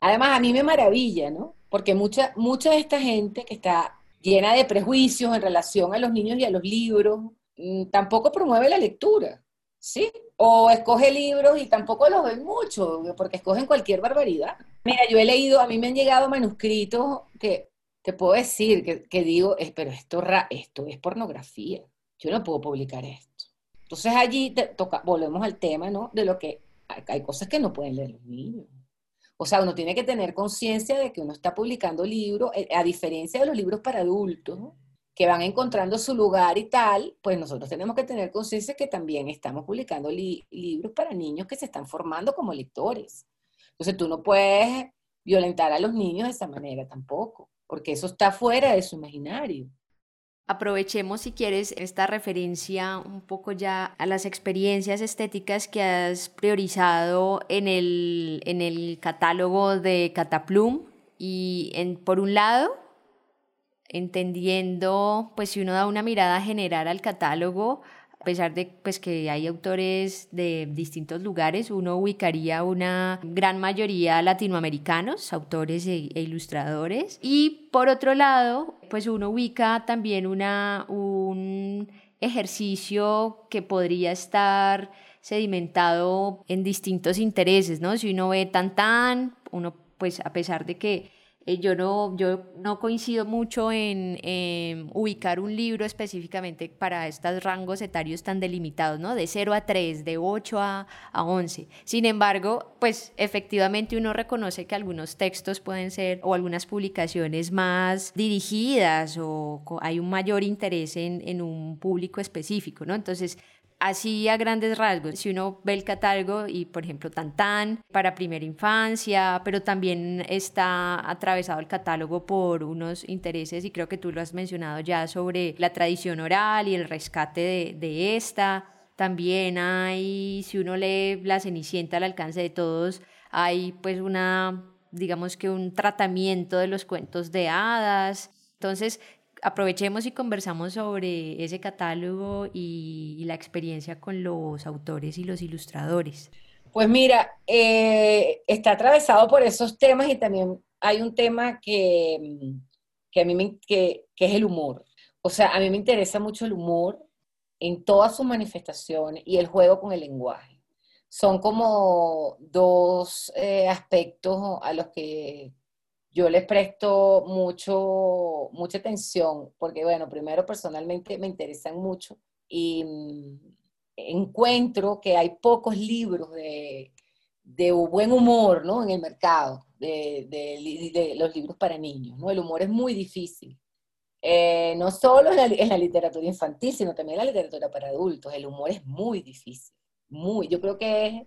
Además, a mí me maravilla, ¿no? Porque mucha, mucha de esta gente que está llena de prejuicios en relación a los niños y a los libros, mm, tampoco promueve la lectura, ¿sí? O escoge libros y tampoco los ven mucho, porque escogen cualquier barbaridad. Mira, yo he leído, a mí me han llegado manuscritos que te puedo decir, que, digo, pero esto, esto es pornografía, yo no puedo publicar esto. Entonces allí volvemos al tema, ¿no? De lo que hay cosas que no pueden leer los niños. O sea, uno tiene que tener conciencia de que uno está publicando libros, eh, a diferencia de los libros para adultos, que van encontrando su lugar y tal, pues nosotros tenemos que tener conciencia que también estamos publicando libros para niños que se están formando como lectores. Entonces tú no puedes violentar a los niños de esa manera tampoco, porque eso está fuera de su imaginario. Aprovechemos, si quieres, esta referencia un poco ya a las experiencias estéticas que has priorizado en el, en el catálogo de Cataplum. Y en, por un lado, entendiendo, pues si uno da una mirada general al catálogo, a pesar de pues, que hay autores de distintos lugares, uno ubicaría una gran mayoría latinoamericanos, autores e, e, ilustradores. Y por otro lado, pues uno ubica también una, un ejercicio que podría estar sedimentado en distintos intereses, ¿no? Si uno ve tan tan, uno pues a pesar de que eh, yo, no, yo no coincido mucho en, ubicar un libro específicamente para estos rangos etarios tan delimitados, ¿no? De 0 a 3, de 8 a, a 11. Sin embargo, pues efectivamente uno reconoce que algunos textos pueden ser o algunas publicaciones más dirigidas o hay un mayor interés en, en un público específico, ¿no? Entonces, Así a grandes rasgos, si uno ve el catálogo y, por ejemplo, Tantán para primera infancia, pero también está atravesado el catálogo por unos intereses, y creo que tú lo has mencionado ya, sobre la tradición oral y el rescate de, de esta. También hay, si uno lee La Cenicienta al alcance de todos, hay pues una, digamos que un tratamiento de los cuentos de hadas. Entonces, aprovechemos y conversamos sobre ese catálogo y, la experiencia con los autores y los ilustradores. Pues mira, eh, está atravesado por esos temas y también hay un tema que, que a mí me, que, que, es el humor. O sea, a mí me interesa mucho el humor en todas sus manifestaciones y el juego con el lenguaje. Son como dos eh, aspectos a los que yo les presto mucho, mucha atención, porque bueno, primero personalmente me interesan mucho y, encuentro que hay pocos libros de, de buen humor ¿no? en el mercado, de, de, los libros para niños. ¿no? El humor es muy difícil. Eh, no solo en la, en la, literatura infantil, sino también en la literatura para adultos. El humor es muy difícil. Muy, yo creo que es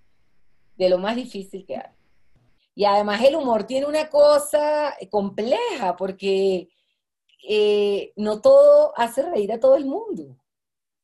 de lo más difícil que hay. Y además el humor tiene una cosa compleja, porque eh, no todo hace reír a todo el mundo.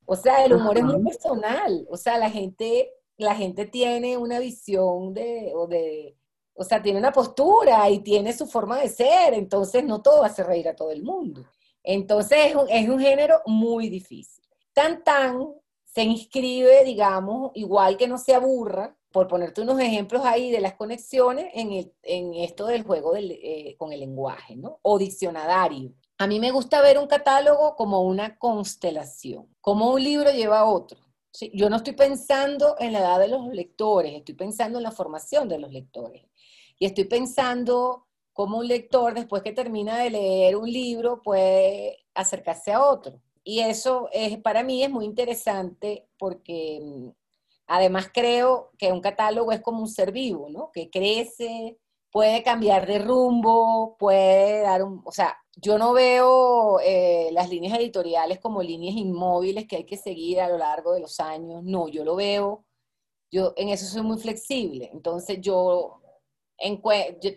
O sea, el humor es muy personal. O sea, la gente, la gente tiene una visión de, o de, o sea, tiene una postura y tiene su forma de ser. Entonces, no todo hace reír a todo el mundo. Entonces, es un, es un género muy difícil. Tan tan se inscribe, digamos, igual que no se aburra, por ponerte unos ejemplos ahí de las conexiones en, el, en esto del juego del, eh, con el lenguaje, ¿no? O diccionario. A mí me gusta ver un catálogo como una constelación, como un libro lleva a otro. Yo no estoy pensando en la edad de los lectores, estoy pensando en la formación de los lectores. Y estoy pensando cómo un lector, después que termina de leer un libro, puede acercarse a otro. Y eso es, para mí es muy interesante porque mm, además creo que un catálogo es como un ser vivo, ¿no? Que crece, puede cambiar de rumbo, puede dar un, o sea, yo no veo eh, las líneas editoriales como líneas inmóviles que hay que seguir a lo largo de los años, no, yo lo veo, yo en eso soy muy flexible, entonces yo,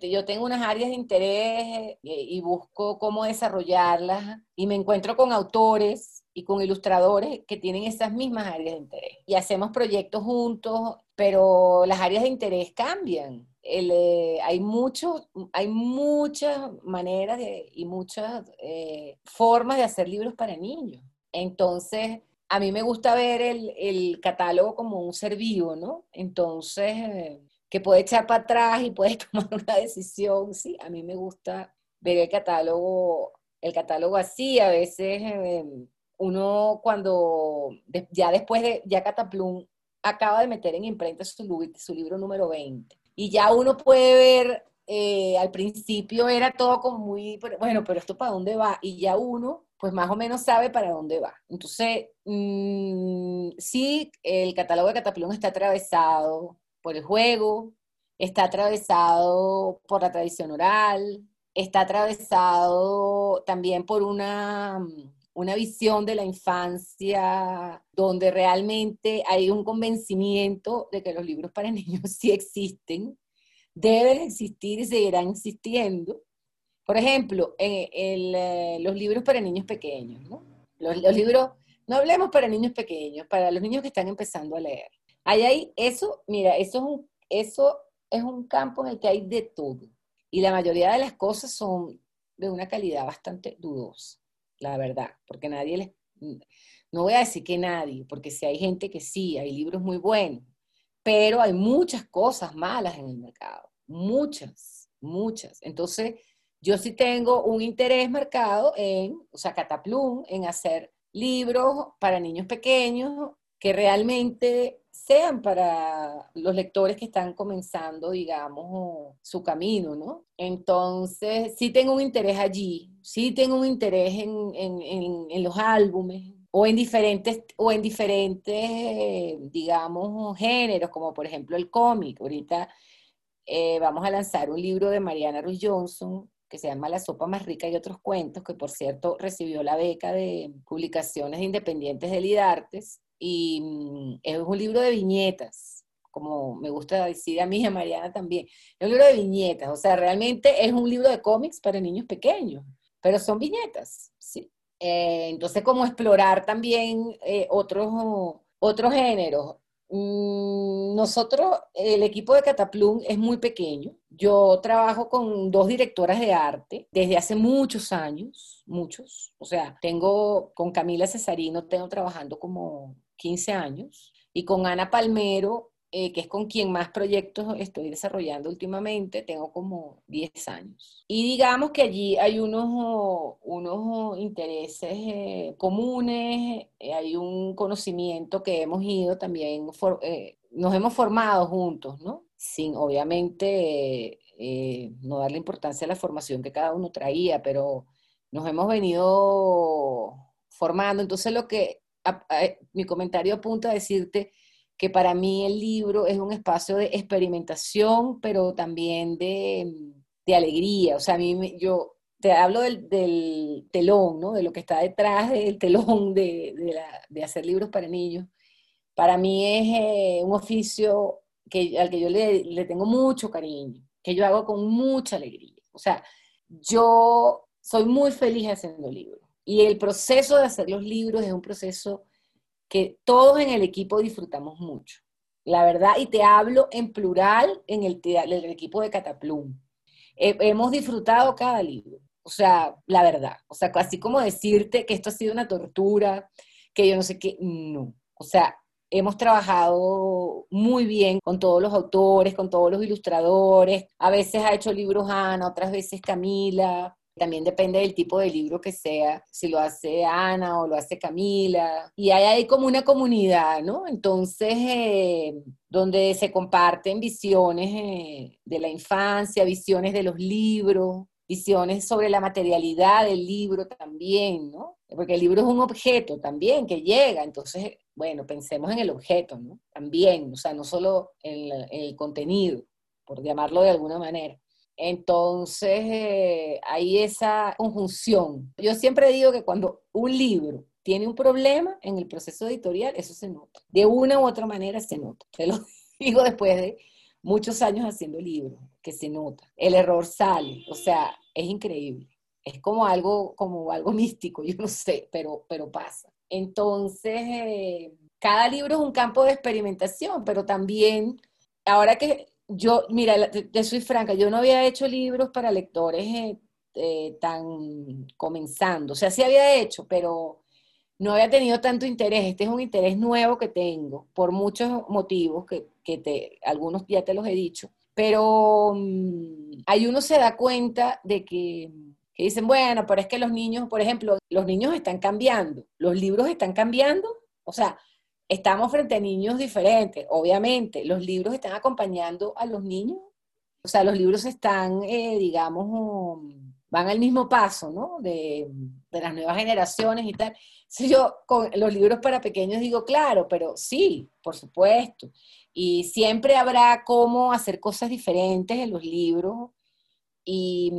yo, tengo unas áreas de interés eh, y busco cómo desarrollarlas y me encuentro con autores y con ilustradores que tienen esas mismas áreas de interés y hacemos proyectos juntos, pero las áreas de interés cambian eh, hay, mucho, hay muchas maneras y muchas eh, formas de hacer libros para niños. Entonces, a mí me gusta ver el, catálogo como un ser vivo, ¿no? Entonces, eh, que puede echar para atrás y puede tomar una decisión, sí, a mí me gusta ver el catálogo, el catálogo así, a veces uno cuando, ya después de, ya Cataplum acaba de meter en imprenta su, libro número 20 y ya uno puede ver, eh, al principio era todo como muy, bueno, pero esto para dónde va, y ya uno pues más o menos sabe para dónde va. Entonces, mm, sí, el catálogo de Cataplum está atravesado por el juego, está atravesado por la tradición oral, está atravesado también por una una visión de la infancia donde realmente hay un convencimiento de que los libros para niños sí existen, deben existir y seguirán existiendo. Por ejemplo, en, eh, los libros para niños pequeños, ¿no? Los, libros, no hablemos para niños pequeños, para los niños que están empezando a leer. Ahí, eso, mira, eso es eso es un campo en el que hay de todo. Y la mayoría de las cosas son de una calidad bastante dudosa la verdad, porque nadie les... No voy a decir que nadie, porque si hay gente que sí, hay libros muy buenos, pero hay muchas cosas malas en el mercado, muchas, muchas. Entonces, yo sí tengo un interés marcado en, o sea, Cataplum, en hacer libros para niños pequeños que realmente sean para los lectores que están comenzando, digamos, su camino, ¿no? Entonces, sí tengo un interés allí, sí tengo un interés en, los álbumes, o en diferentes, o en diferentes, digamos, géneros, como por ejemplo el cómic. Ahorita eh, vamos a lanzar un libro de Mariana Ruiz Johnson que se llama La sopa más rica y otros cuentos, que por cierto recibió la beca de publicaciones independientes de Lidartes y mm, es un libro de viñetas, como me gusta decir a mí y a Mariana también. Es un libro de viñetas, o sea, realmente es un libro de cómics para niños pequeños, pero son viñetas, ¿sí? Eh, entonces, como explorar también eh, otros, géneros. Mm, nosotros, el equipo de Cataplum es muy pequeño. Yo trabajo con dos directoras de arte desde hace muchos años, muchos. O sea, tengo con Camila Cesarino, tengo trabajando como 15 años, y con Ana Palmero, eh, que es con quien más proyectos estoy desarrollando últimamente, tengo como 10 años. Y digamos que allí hay unos, unos intereses eh, comunes, eh, hay un conocimiento que hemos ido también, nos hemos formado juntos, ¿no? Sin obviamente no darle importancia a la formación que cada uno traía, pero nos hemos venido formando. Entonces lo que mi comentario apunta a decirte que para mí el libro es un espacio de experimentación, pero también de, de alegría. O sea, a mí yo te hablo del, del, telón, ¿no? De lo que está detrás del telón de, de, la, de hacer libros para niños. Para mí es eh, un oficio que, al que yo le, le tengo mucho cariño, que yo hago con mucha alegría. O sea, yo soy muy feliz haciendo libros. Y el proceso de hacer los libros es un proceso que todos en el equipo disfrutamos mucho. La verdad, y te hablo en plural en el, equipo de Cataplum. hemos disfrutado cada libro. O sea, la verdad. O sea, así como decirte que esto ha sido una tortura, que yo no sé qué, no. O sea, hemos trabajado muy bien con todos los autores, con todos los ilustradores. A veces ha hecho libros Ana, otras veces Camila. También depende del tipo de libro que sea, si lo hace Ana o lo hace Camila. Y hay ahí como una comunidad, ¿no? Entonces, eh, donde se comparten visiones eh, de la infancia, visiones de los libros, visiones sobre la materialidad del libro también, ¿no? Porque el libro es un objeto también que llega, entonces, bueno, pensemos en el objeto, ¿no? También, o sea, no solo en, el contenido, por llamarlo de alguna manera. Entonces, eh, hay esa conjunción. Yo siempre digo que cuando un libro tiene un problema en el proceso editorial, eso se nota. De una u otra manera se nota. Te lo digo después de muchos años haciendo libros, que se nota. El error sale, o sea, es increíble. Es como algo, como algo místico, yo no sé, pero, pero pasa. Entonces, eh, cada libro es un campo de experimentación, pero también, ahora que yo, mira, te, soy franca, yo no había hecho libros para lectores eh, eh, tan comenzando, o sea, sí había hecho, pero no había tenido tanto interés. Este es un interés nuevo que tengo por muchos motivos que, que te, algunos ya te los he dicho, pero mm, ahí uno se da cuenta de que, que dicen, bueno, pero es que los niños, por ejemplo, los niños están cambiando, los libros están cambiando, o sea, Estamos frente a niños diferentes, obviamente. Los libros están acompañando a los niños. O sea, los libros están, eh, digamos, van al mismo paso, ¿no? De, las nuevas generaciones y tal. Si yo con los libros para pequeños digo, claro, pero sí, por supuesto. Y siempre habrá cómo hacer cosas diferentes en los libros. Y,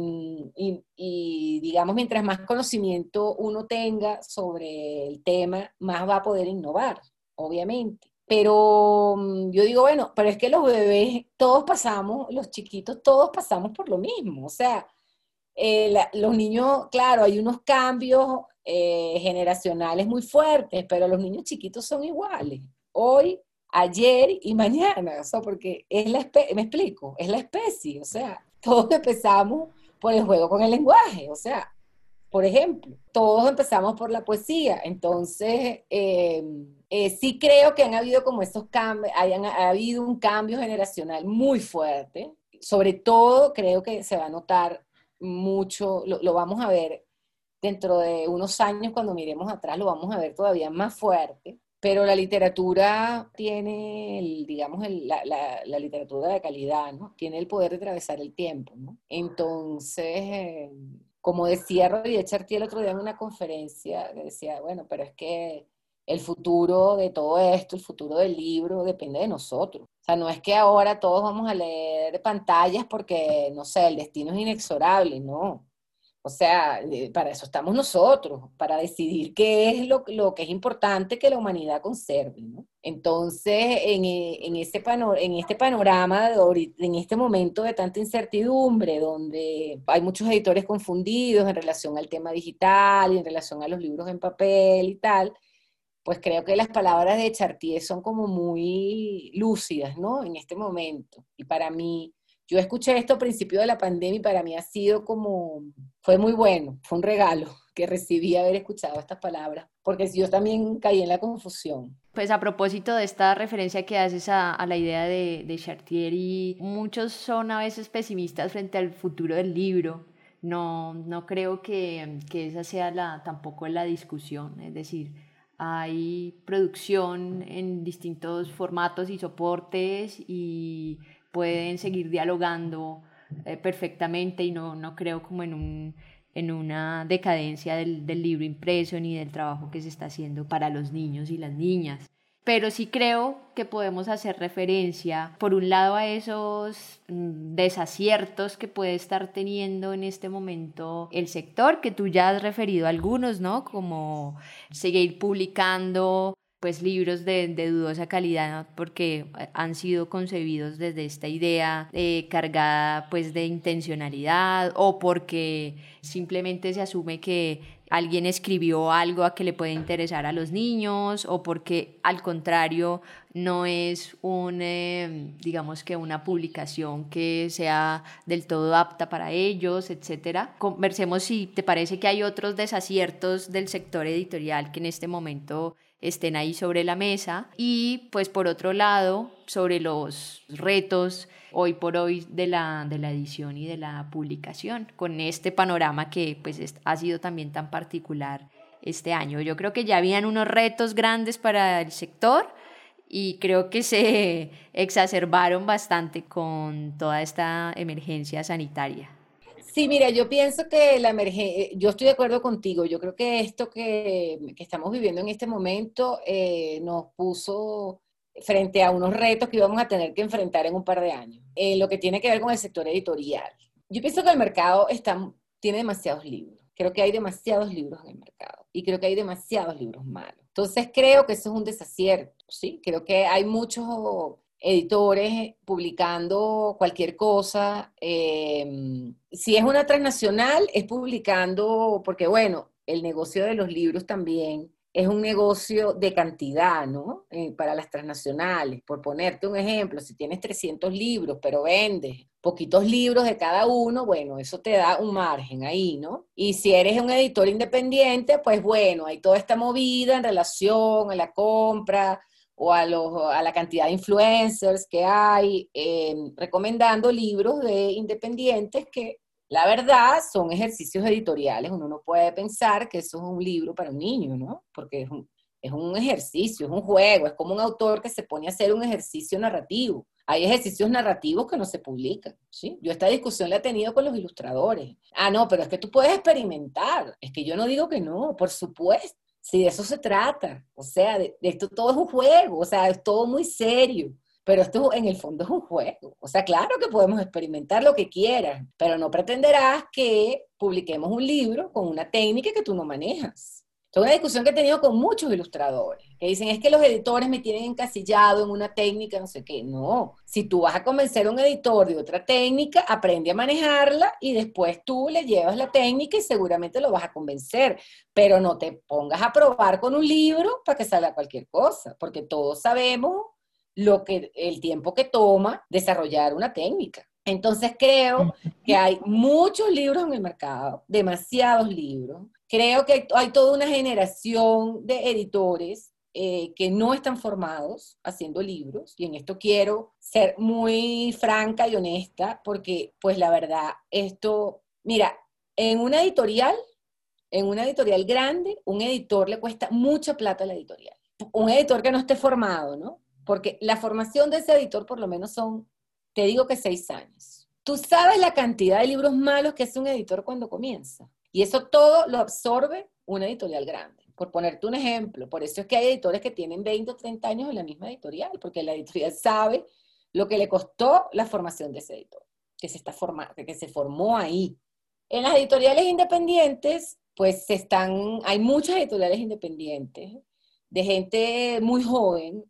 digamos, mientras más conocimiento uno tenga sobre el tema, más va a poder innovar obviamente. Pero mm, yo digo, bueno, pero es que los bebés, todos pasamos, los chiquitos, todos pasamos por lo mismo. O sea, eh, los niños, claro, hay unos cambios eh, generacionales muy fuertes, pero los niños chiquitos son iguales. Hoy, ayer y mañana, o sea, porque es la especie, me explico, es la especie, o sea, todos empezamos por el juego con el lenguaje, o sea, por ejemplo, todos empezamos por la poesía, entonces eh, eh, sí creo que han habido como estos cambios, hayan, ha habido un cambio generacional muy fuerte, sobre todo creo que se va a notar mucho, lo, vamos a ver dentro de unos años cuando miremos atrás, lo vamos a ver todavía más fuerte, pero la literatura tiene, digamos, la, la, literatura de calidad, ¿no? Tiene el poder de atravesar el tiempo, ¿no? Entonces... Eh, como decía Rodríguez Chartier el otro día en una conferencia, decía, bueno, pero es que el futuro de todo esto, el futuro del libro, depende de nosotros. O sea, no es que ahora todos vamos a leer pantallas porque, no sé, el destino es inexorable, no. O sea, eh, para eso estamos nosotros, para decidir qué es lo, lo que es importante que la humanidad conserve. Entonces, en, eh, en, ese en este panorama, de, en este momento de tanta incertidumbre, donde hay muchos editores confundidos en relación al tema digital y en relación a los libros en papel y tal, pues creo que las palabras de Chartier son como muy lúcidas, ¿no? En este momento. Y para mí, yo escuché esto a principio de la pandemia y para mí ha sido como, fue muy bueno, fue un regalo que recibí haber escuchado estas palabras, porque yo también caí en la confusión. Pues a propósito de esta referencia que haces a, la idea de, de Chartier, y muchos son a veces pesimistas frente al futuro del libro. No, no creo que, que esa sea la, tampoco la discusión, es decir, hay producción en distintos formatos y soportes y pueden seguir dialogando eh, perfectamente y no, no creo como en un en una decadencia del, del libro impreso ni del trabajo que se está haciendo para los niños y las niñas pero sí creo que podemos hacer referencia, por un lado, a esos mm, desaciertos que puede estar teniendo en este momento el sector, que tú ya has referido a algunos, ¿no? Como seguir publicando pues libros de, dudosa calidad porque han sido concebidos desde esta idea eh, cargada pues de intencionalidad o porque simplemente se asume que alguien escribió algo a que le puede interesar a los niños o porque al contrario no es un, eh, digamos que una publicación que sea del todo apta para ellos, etcétera. Conversemos si te parece que hay otros desaciertos del sector editorial que en este momento estén ahí sobre la mesa y pues por otro lado sobre los retos hoy por hoy de la, de la edición y de la publicación con este panorama que pues ha sido también tan particular este año. Yo creo que ya habían unos retos grandes para el sector y creo que se exacerbaron bastante con toda esta emergencia sanitaria. Sí, mira, yo pienso que la emergencia, yo estoy de acuerdo contigo, yo creo que esto que, estamos viviendo en este momento eh, nos puso frente a unos retos que íbamos a tener que enfrentar en un par de años, en lo que tiene que ver con el sector editorial. Yo pienso que el mercado está, tiene demasiados libros, creo que hay demasiados libros en el mercado y creo que hay demasiados libros malos. Entonces creo que eso es un desacierto, ¿sí? Creo que hay muchos editores publicando cualquier cosa. Eh, si es una transnacional, es publicando, porque bueno, el negocio de los libros también es un negocio de cantidad, ¿no? Eh, para las transnacionales. Por ponerte un ejemplo, si tienes 300 libros, pero vendes poquitos libros de cada uno, bueno, eso te da un margen ahí, ¿no? Y si eres un editor independiente, pues bueno, hay toda esta movida en relación a la compra, o a, los, a la cantidad de influencers que hay, eh, recomendando libros de independientes que la verdad son ejercicios editoriales. Uno no puede pensar que eso es un libro para un niño, ¿no? Porque es un, es un ejercicio, es un juego, es como un autor que se pone a hacer un ejercicio narrativo. Hay ejercicios narrativos que no se publican, ¿sí? Yo esta discusión la he tenido con los ilustradores. Ah, no, pero es que tú puedes experimentar. Es que yo no digo que no, por supuesto. Si de eso se trata, o sea, de, esto todo es un juego, o sea, es todo muy serio, pero esto en el fondo es un juego. O sea, claro que podemos experimentar lo que quieras, pero no pretenderás que publiquemos un libro con una técnica que tú no manejas. Es una discusión que he tenido con muchos ilustradores, que dicen, es que los editores me tienen encasillado en una técnica, no sé qué. No, si tú vas a convencer a un editor de otra técnica, aprende a manejarla y después tú le llevas la técnica y seguramente lo vas a convencer. Pero no te pongas a probar con un libro para que salga cualquier cosa, porque todos sabemos lo que, el tiempo que toma desarrollar una técnica. Entonces creo que hay muchos libros en el mercado, demasiados libros, Creo que hay toda una generación de editores eh, que no están formados haciendo libros, y en esto quiero ser muy franca y honesta, porque pues la verdad, esto, mira, en una editorial, en una editorial grande, un editor le cuesta mucha plata a la editorial. Un editor que no esté formado, ¿no? Porque la formación de ese editor por lo menos son, te digo que seis años. Tú sabes la cantidad de libros malos que hace un editor cuando comienza. Y eso todo lo absorbe una editorial grande. Por ponerte un ejemplo, por eso es que hay editores que tienen 20 o 30 años en la misma editorial, porque la editorial sabe lo que le costó la formación de ese editor, que se, está formando, que se formó ahí. En las editoriales independientes, pues están, hay muchas editoriales independientes de gente muy joven,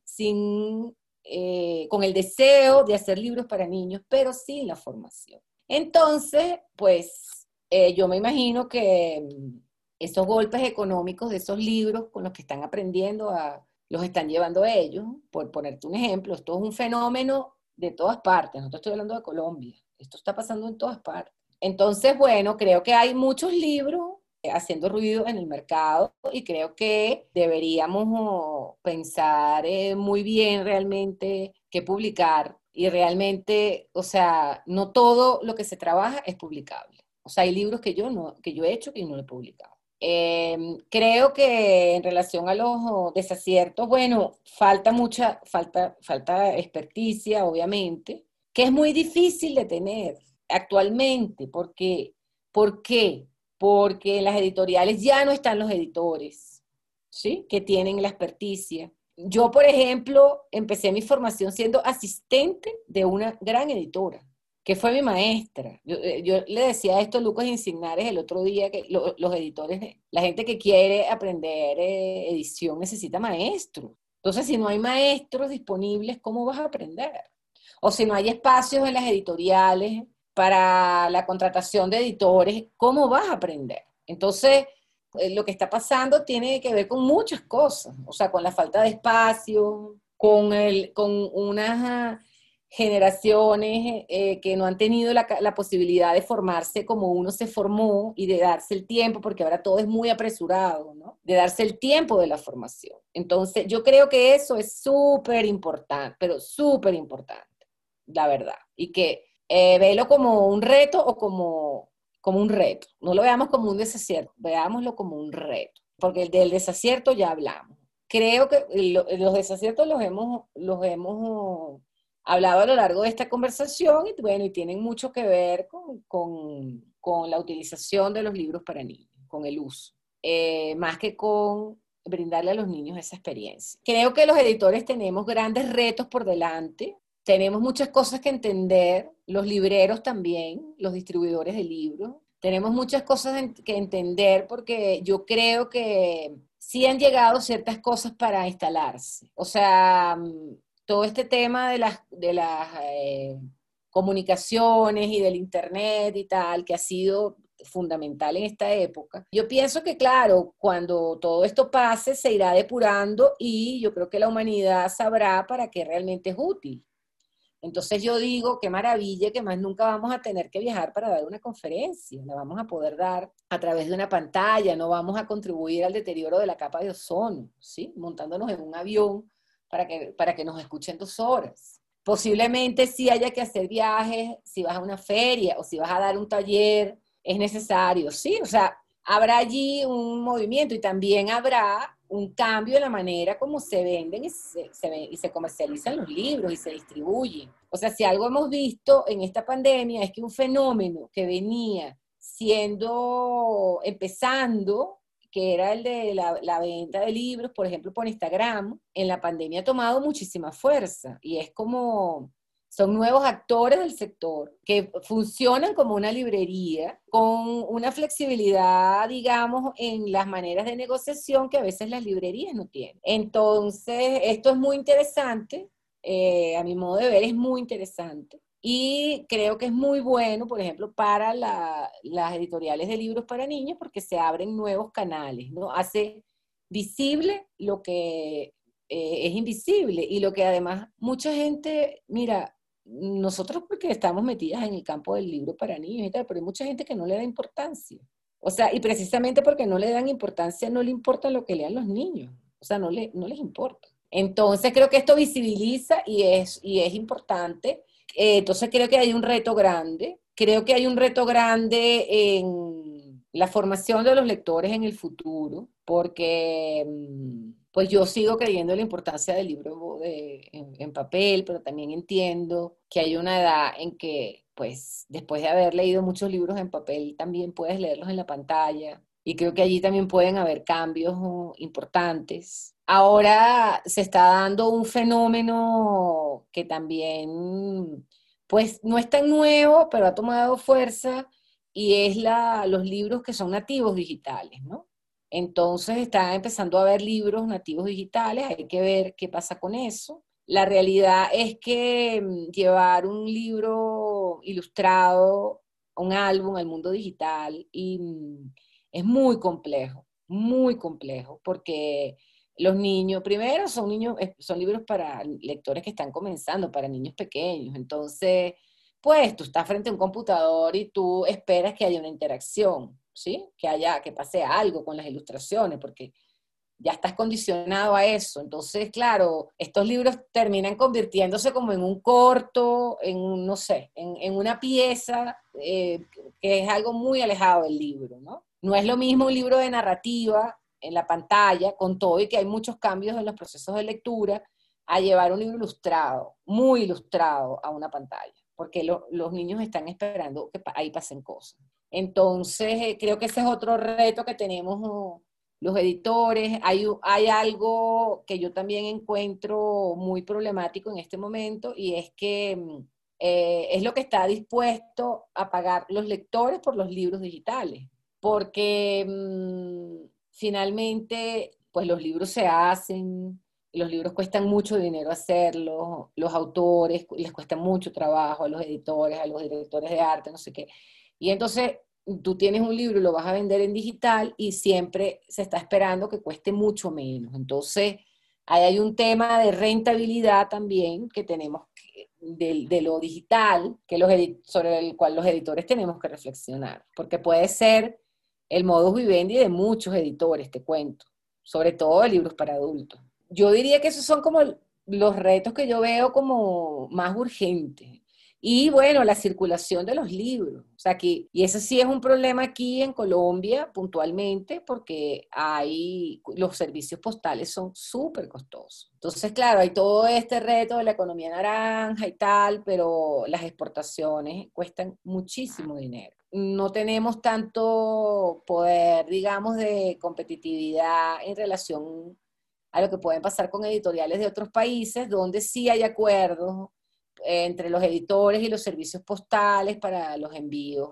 eh, con el deseo de hacer libros para niños, pero sin la formación. Entonces, pues eh, yo me imagino que mm, esos golpes económicos de esos libros con los que están aprendiendo a, los están llevando ellos. Por ponerte un ejemplo, esto es un fenómeno de todas partes, no te estoy hablando de Colombia, esto está pasando en todas partes. Entonces, bueno, creo que hay muchos libros haciendo ruido en el mercado y creo que deberíamos pensar eh, muy bien realmente qué publicar y realmente, o sea, no todo lo que se trabaja es publicable. O sea, hay libros que yo, no, que yo he hecho y no he publicado. Em, creo que en relación a los desaciertos, bueno, falta mucha, falta, falta experticia, obviamente, que es muy difícil de tener actualmente, porque, ¿por qué? Porque en las editoriales ya no están los editores, ¿sí? Que tienen la experticia. Yo, por ejemplo, empecé mi formación siendo asistente de una gran editora, que fue mi maestra. Yo, eh, le decía esto a Lucas Insignares el otro día, que los editores, la gente que quiere aprender eh, edición necesita maestros. Entonces, si no hay maestros disponibles, ¿cómo vas a aprender? O si no hay espacios en las editoriales para la contratación de editores, ¿cómo vas a aprender? Entonces, eh, lo que está pasando tiene que ver con muchas cosas, o sea, con la falta de espacio, con, el, con unas generaciones eh, que no han tenido la, la, posibilidad de formarse como uno se formó y de darse el tiempo, porque ahora todo es muy apresurado, ¿no? De darse el tiempo de la formación. Entonces, yo creo que eso es súper importante, pero súper importante, la verdad. Y que eh, velo como un reto o como, como un reto. No lo veamos como un desacierto, veámoslo como un reto, porque del desacierto ya hablamos. Creo que los desaciertos los hemos, los hemos hablado a lo largo de esta conversación y bueno, y tienen mucho que ver con, con, con la utilización de los libros para niños, con el uso, eh, más que con brindarle a los niños esa experiencia. Creo que los editores tenemos grandes retos por delante, tenemos muchas cosas que entender, los libreros también, los distribuidores de libros, tenemos muchas cosas que entender porque yo creo que sí han llegado ciertas cosas para instalarse. O sea, todo este tema de las, de las eh, comunicaciones y del Internet y tal, que ha sido fundamental en esta época. Yo pienso que, claro, cuando todo esto pase, se irá depurando y yo creo que la humanidad sabrá para qué realmente es útil. Entonces yo digo, qué maravilla que más nunca vamos a tener que viajar para dar una conferencia, la vamos a poder dar a través de una pantalla, no vamos a contribuir al deterioro de la capa de ozono, ¿sí? Montándonos en un avión para que, para que nos escuchen dos horas. Posiblemente si haya que hacer viajes, si vas a una feria o si vas a dar un taller, es necesario, ¿sí? O sea, habrá allí un movimiento y también habrá un cambio en la manera como se venden y se, se, comercializan los libros y se distribuyen. O sea, si algo hemos visto en esta pandemia es que un fenómeno que venía siendo, empezando que era el de la, venta de libros, por ejemplo, por Instagram, en la pandemia ha tomado muchísima fuerza y es como, son nuevos actores del sector que funcionan como una librería con una flexibilidad, digamos, en las maneras de negociación que a veces las librerías no tienen. Entonces, esto es muy interesante, eh, a mi modo de ver es muy interesante. Y creo que es muy bueno, por ejemplo, para las editoriales de libros para niños porque se abren nuevos canales, ¿no? Hace visible lo que eh, es invisible y lo que además mucha gente, mira, nosotros porque estamos metidas en el campo del libro para niños y tal, pero hay mucha gente que no le da importancia. O sea, y precisamente porque no le dan importancia, no le importa lo que lean los niños. O sea, no, le, no les importa. Entonces creo que esto visibiliza y es, y es importante eh, entonces creo que hay un reto grande. Creo que hay un reto grande en la formación de los lectores en el futuro, porque mm, pues yo sigo creyendo en la importancia del libro en, papel, pero también entiendo que hay una edad en que, pues, después de haber leído muchos libros en papel, también puedes leerlos en la pantalla. Y creo que allí también pueden haber cambios uh, importantes ahora se está dando un fenómeno que también, pues no es tan nuevo, pero ha tomado fuerza y es la, los libros que son nativos digitales, ¿no? Entonces está empezando a haber libros nativos digitales, hay que ver qué pasa con eso. La realidad es que mm, llevar un libro ilustrado, un álbum al mundo digital, y, mm, es muy complejo, muy complejo, porque los niños, primero son niños, son libros para lectores que están comenzando, para niños pequeños. Entonces, pues tú estás frente a un computador y tú esperas que haya una interacción, ¿sí? Que haya, que pase algo con las ilustraciones, porque ya estás condicionado a eso. Entonces, claro, estos libros terminan convirtiéndose como en un corto, en, no sé, en, una pieza eh, que es algo muy alejado del libro, ¿no? No es lo mismo un libro de narrativa en la pantalla, con todo y que hay muchos cambios en los procesos de lectura, a llevar un libro ilustrado, muy ilustrado, a una pantalla, porque los niños están esperando que ahí pasen cosas. Entonces, eh, creo que ese es otro reto que tenemos los editores. Hay, hay algo que yo también encuentro muy problemático en este momento y es que mm, eh, es lo que está dispuesto a pagar los lectores por los libros digitales, porque mm, finalmente, pues los libros se hacen, los libros cuestan mucho dinero hacerlos, los autores les cuesta mucho trabajo, a los editores, a los directores de arte, no sé qué. Y entonces tú tienes un libro y lo vas a vender en digital y siempre se está esperando que cueste mucho menos. Entonces, ahí hay un tema de rentabilidad también que tenemos de, lo digital, que los sobre el cual los editores tenemos que reflexionar, porque puede ser el modus vivendi de muchos editores, te cuento, sobre todo de libros para adultos yo diría que esos son como los retos que yo veo como más urgentes. Y bueno, la circulación de los libros. O sea, que, y eso sí es un problema aquí en Colombia puntualmente porque hay, los servicios postales son súper costosos. Entonces, claro, hay todo este reto de la economía naranja y tal, pero las exportaciones cuestan muchísimo dinero. No tenemos tanto poder, digamos, de competitividad en relación a lo que pueden pasar con editoriales de otros países, donde sí hay acuerdos entre los editores y los servicios postales para los envíos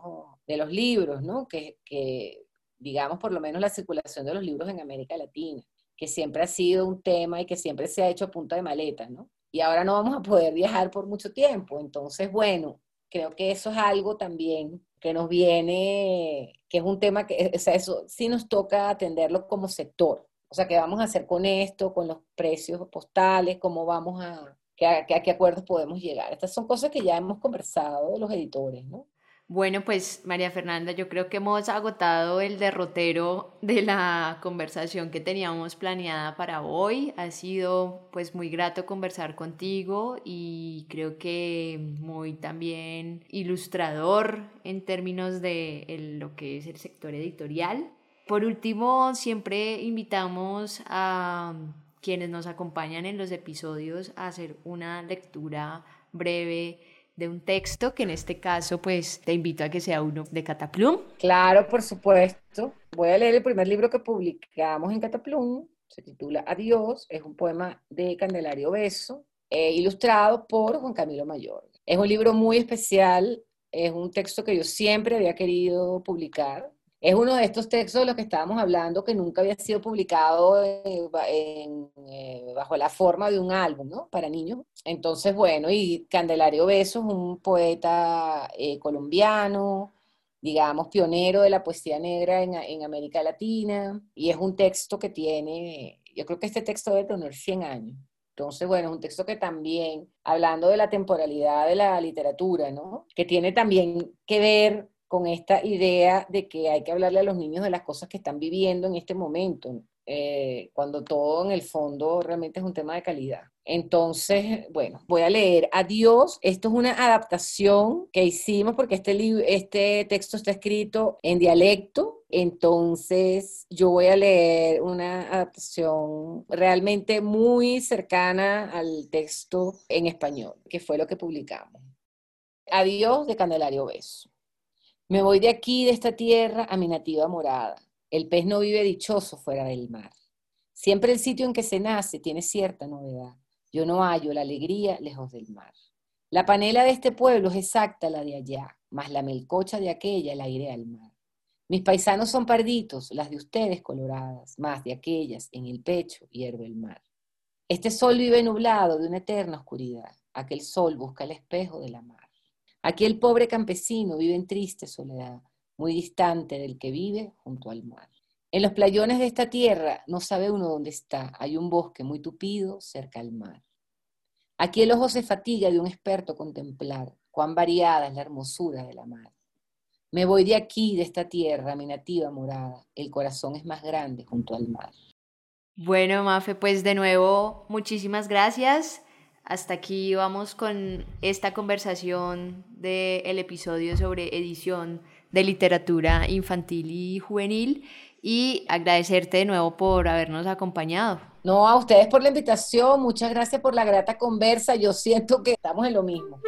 de los libros, ¿no? Que, que, digamos, por lo menos la circulación de los libros en América Latina, que siempre ha sido un tema y que siempre se ha hecho a punta de maleta, ¿no? Y ahora no vamos a poder viajar por mucho tiempo. Entonces, bueno, creo que eso es algo también que nos viene, que es un tema que, o sea, eso sí nos toca atenderlo como sector, o sea, ¿qué vamos a hacer con esto, con los precios postales? ¿Cómo vamos a, a, qué acuerdos podemos llegar? Estas son cosas que ya hemos conversado los editores, ¿no? Bueno, pues María Fernanda, yo creo que hemos agotado el derrotero de la conversación que teníamos planeada para hoy. Ha sido pues muy grato conversar contigo y creo que muy también ilustrador en términos de lo que es el sector editorial. Por último, siempre invitamos a quienes nos acompañan en los episodios a hacer una lectura breve de un texto, que en este caso pues te invito a que sea uno de Cataplum. Claro, por supuesto. Voy a leer el primer libro que publicamos en Cataplum, se titula Adiós, es un poema de Candelario Beso, eh, ilustrado por Juan Camilo Mayor. Es un libro muy especial, es un texto que yo siempre había querido publicar, es uno de estos textos de los que estábamos hablando que nunca había sido publicado eh, eh, bajo la forma de un álbum, ¿no? Para niños. Entonces, bueno, y Candelario Beso es un poeta eh, colombiano, digamos, pionero de la poesía negra en, América Latina, y es un texto que tiene, yo creo que este texto debe tener 100 años. Entonces, bueno, es un texto que también, hablando de la temporalidad de la literatura, ¿no? Que tiene también que ver con esta idea de que hay que hablarle a los niños de las cosas que están viviendo en este momento, eh, cuando todo en el fondo realmente es un tema de calidad. Entonces, bueno, voy a leer Adiós. Esto es una adaptación que hicimos porque este, este texto está escrito en dialecto. Entonces, yo voy a leer una adaptación realmente muy cercana al texto en español, que fue lo que publicamos. Adiós de Candelario Beso. Me voy de aquí, de esta tierra, a mi nativa morada. El pez no vive dichoso fuera del mar. Siempre el sitio en que se nace tiene cierta novedad. Yo no hallo la alegría lejos del mar. La panela de este pueblo es exacta la de allá, más la melcocha de aquella el aire al mar. Mis paisanos son parditos, las de ustedes coloradas, más de aquellas en el pecho hierve el mar. Este sol vive nublado de una eterna oscuridad, aquel sol busca el espejo de la mar. Aquí el pobre campesino vive en triste soledad, muy distante del que vive junto al mar. En los playones de esta tierra no sabe uno dónde está, hay un bosque muy tupido cerca al mar. Aquí el ojo se fatiga de un experto contemplar cuán variada es la hermosura de la mar. Me voy de aquí, de esta tierra, mi nativa morada, el corazón es más grande junto al mar. Bueno, Mafe, pues de nuevo, muchísimas gracias. Hasta aquí vamos con esta conversación del episodio sobre edición de literatura infantil y juvenil y agradecerte de nuevo por habernos acompañado. No, a ustedes por la invitación, muchas gracias por la grata conversa, yo siento que estamos en lo mismo.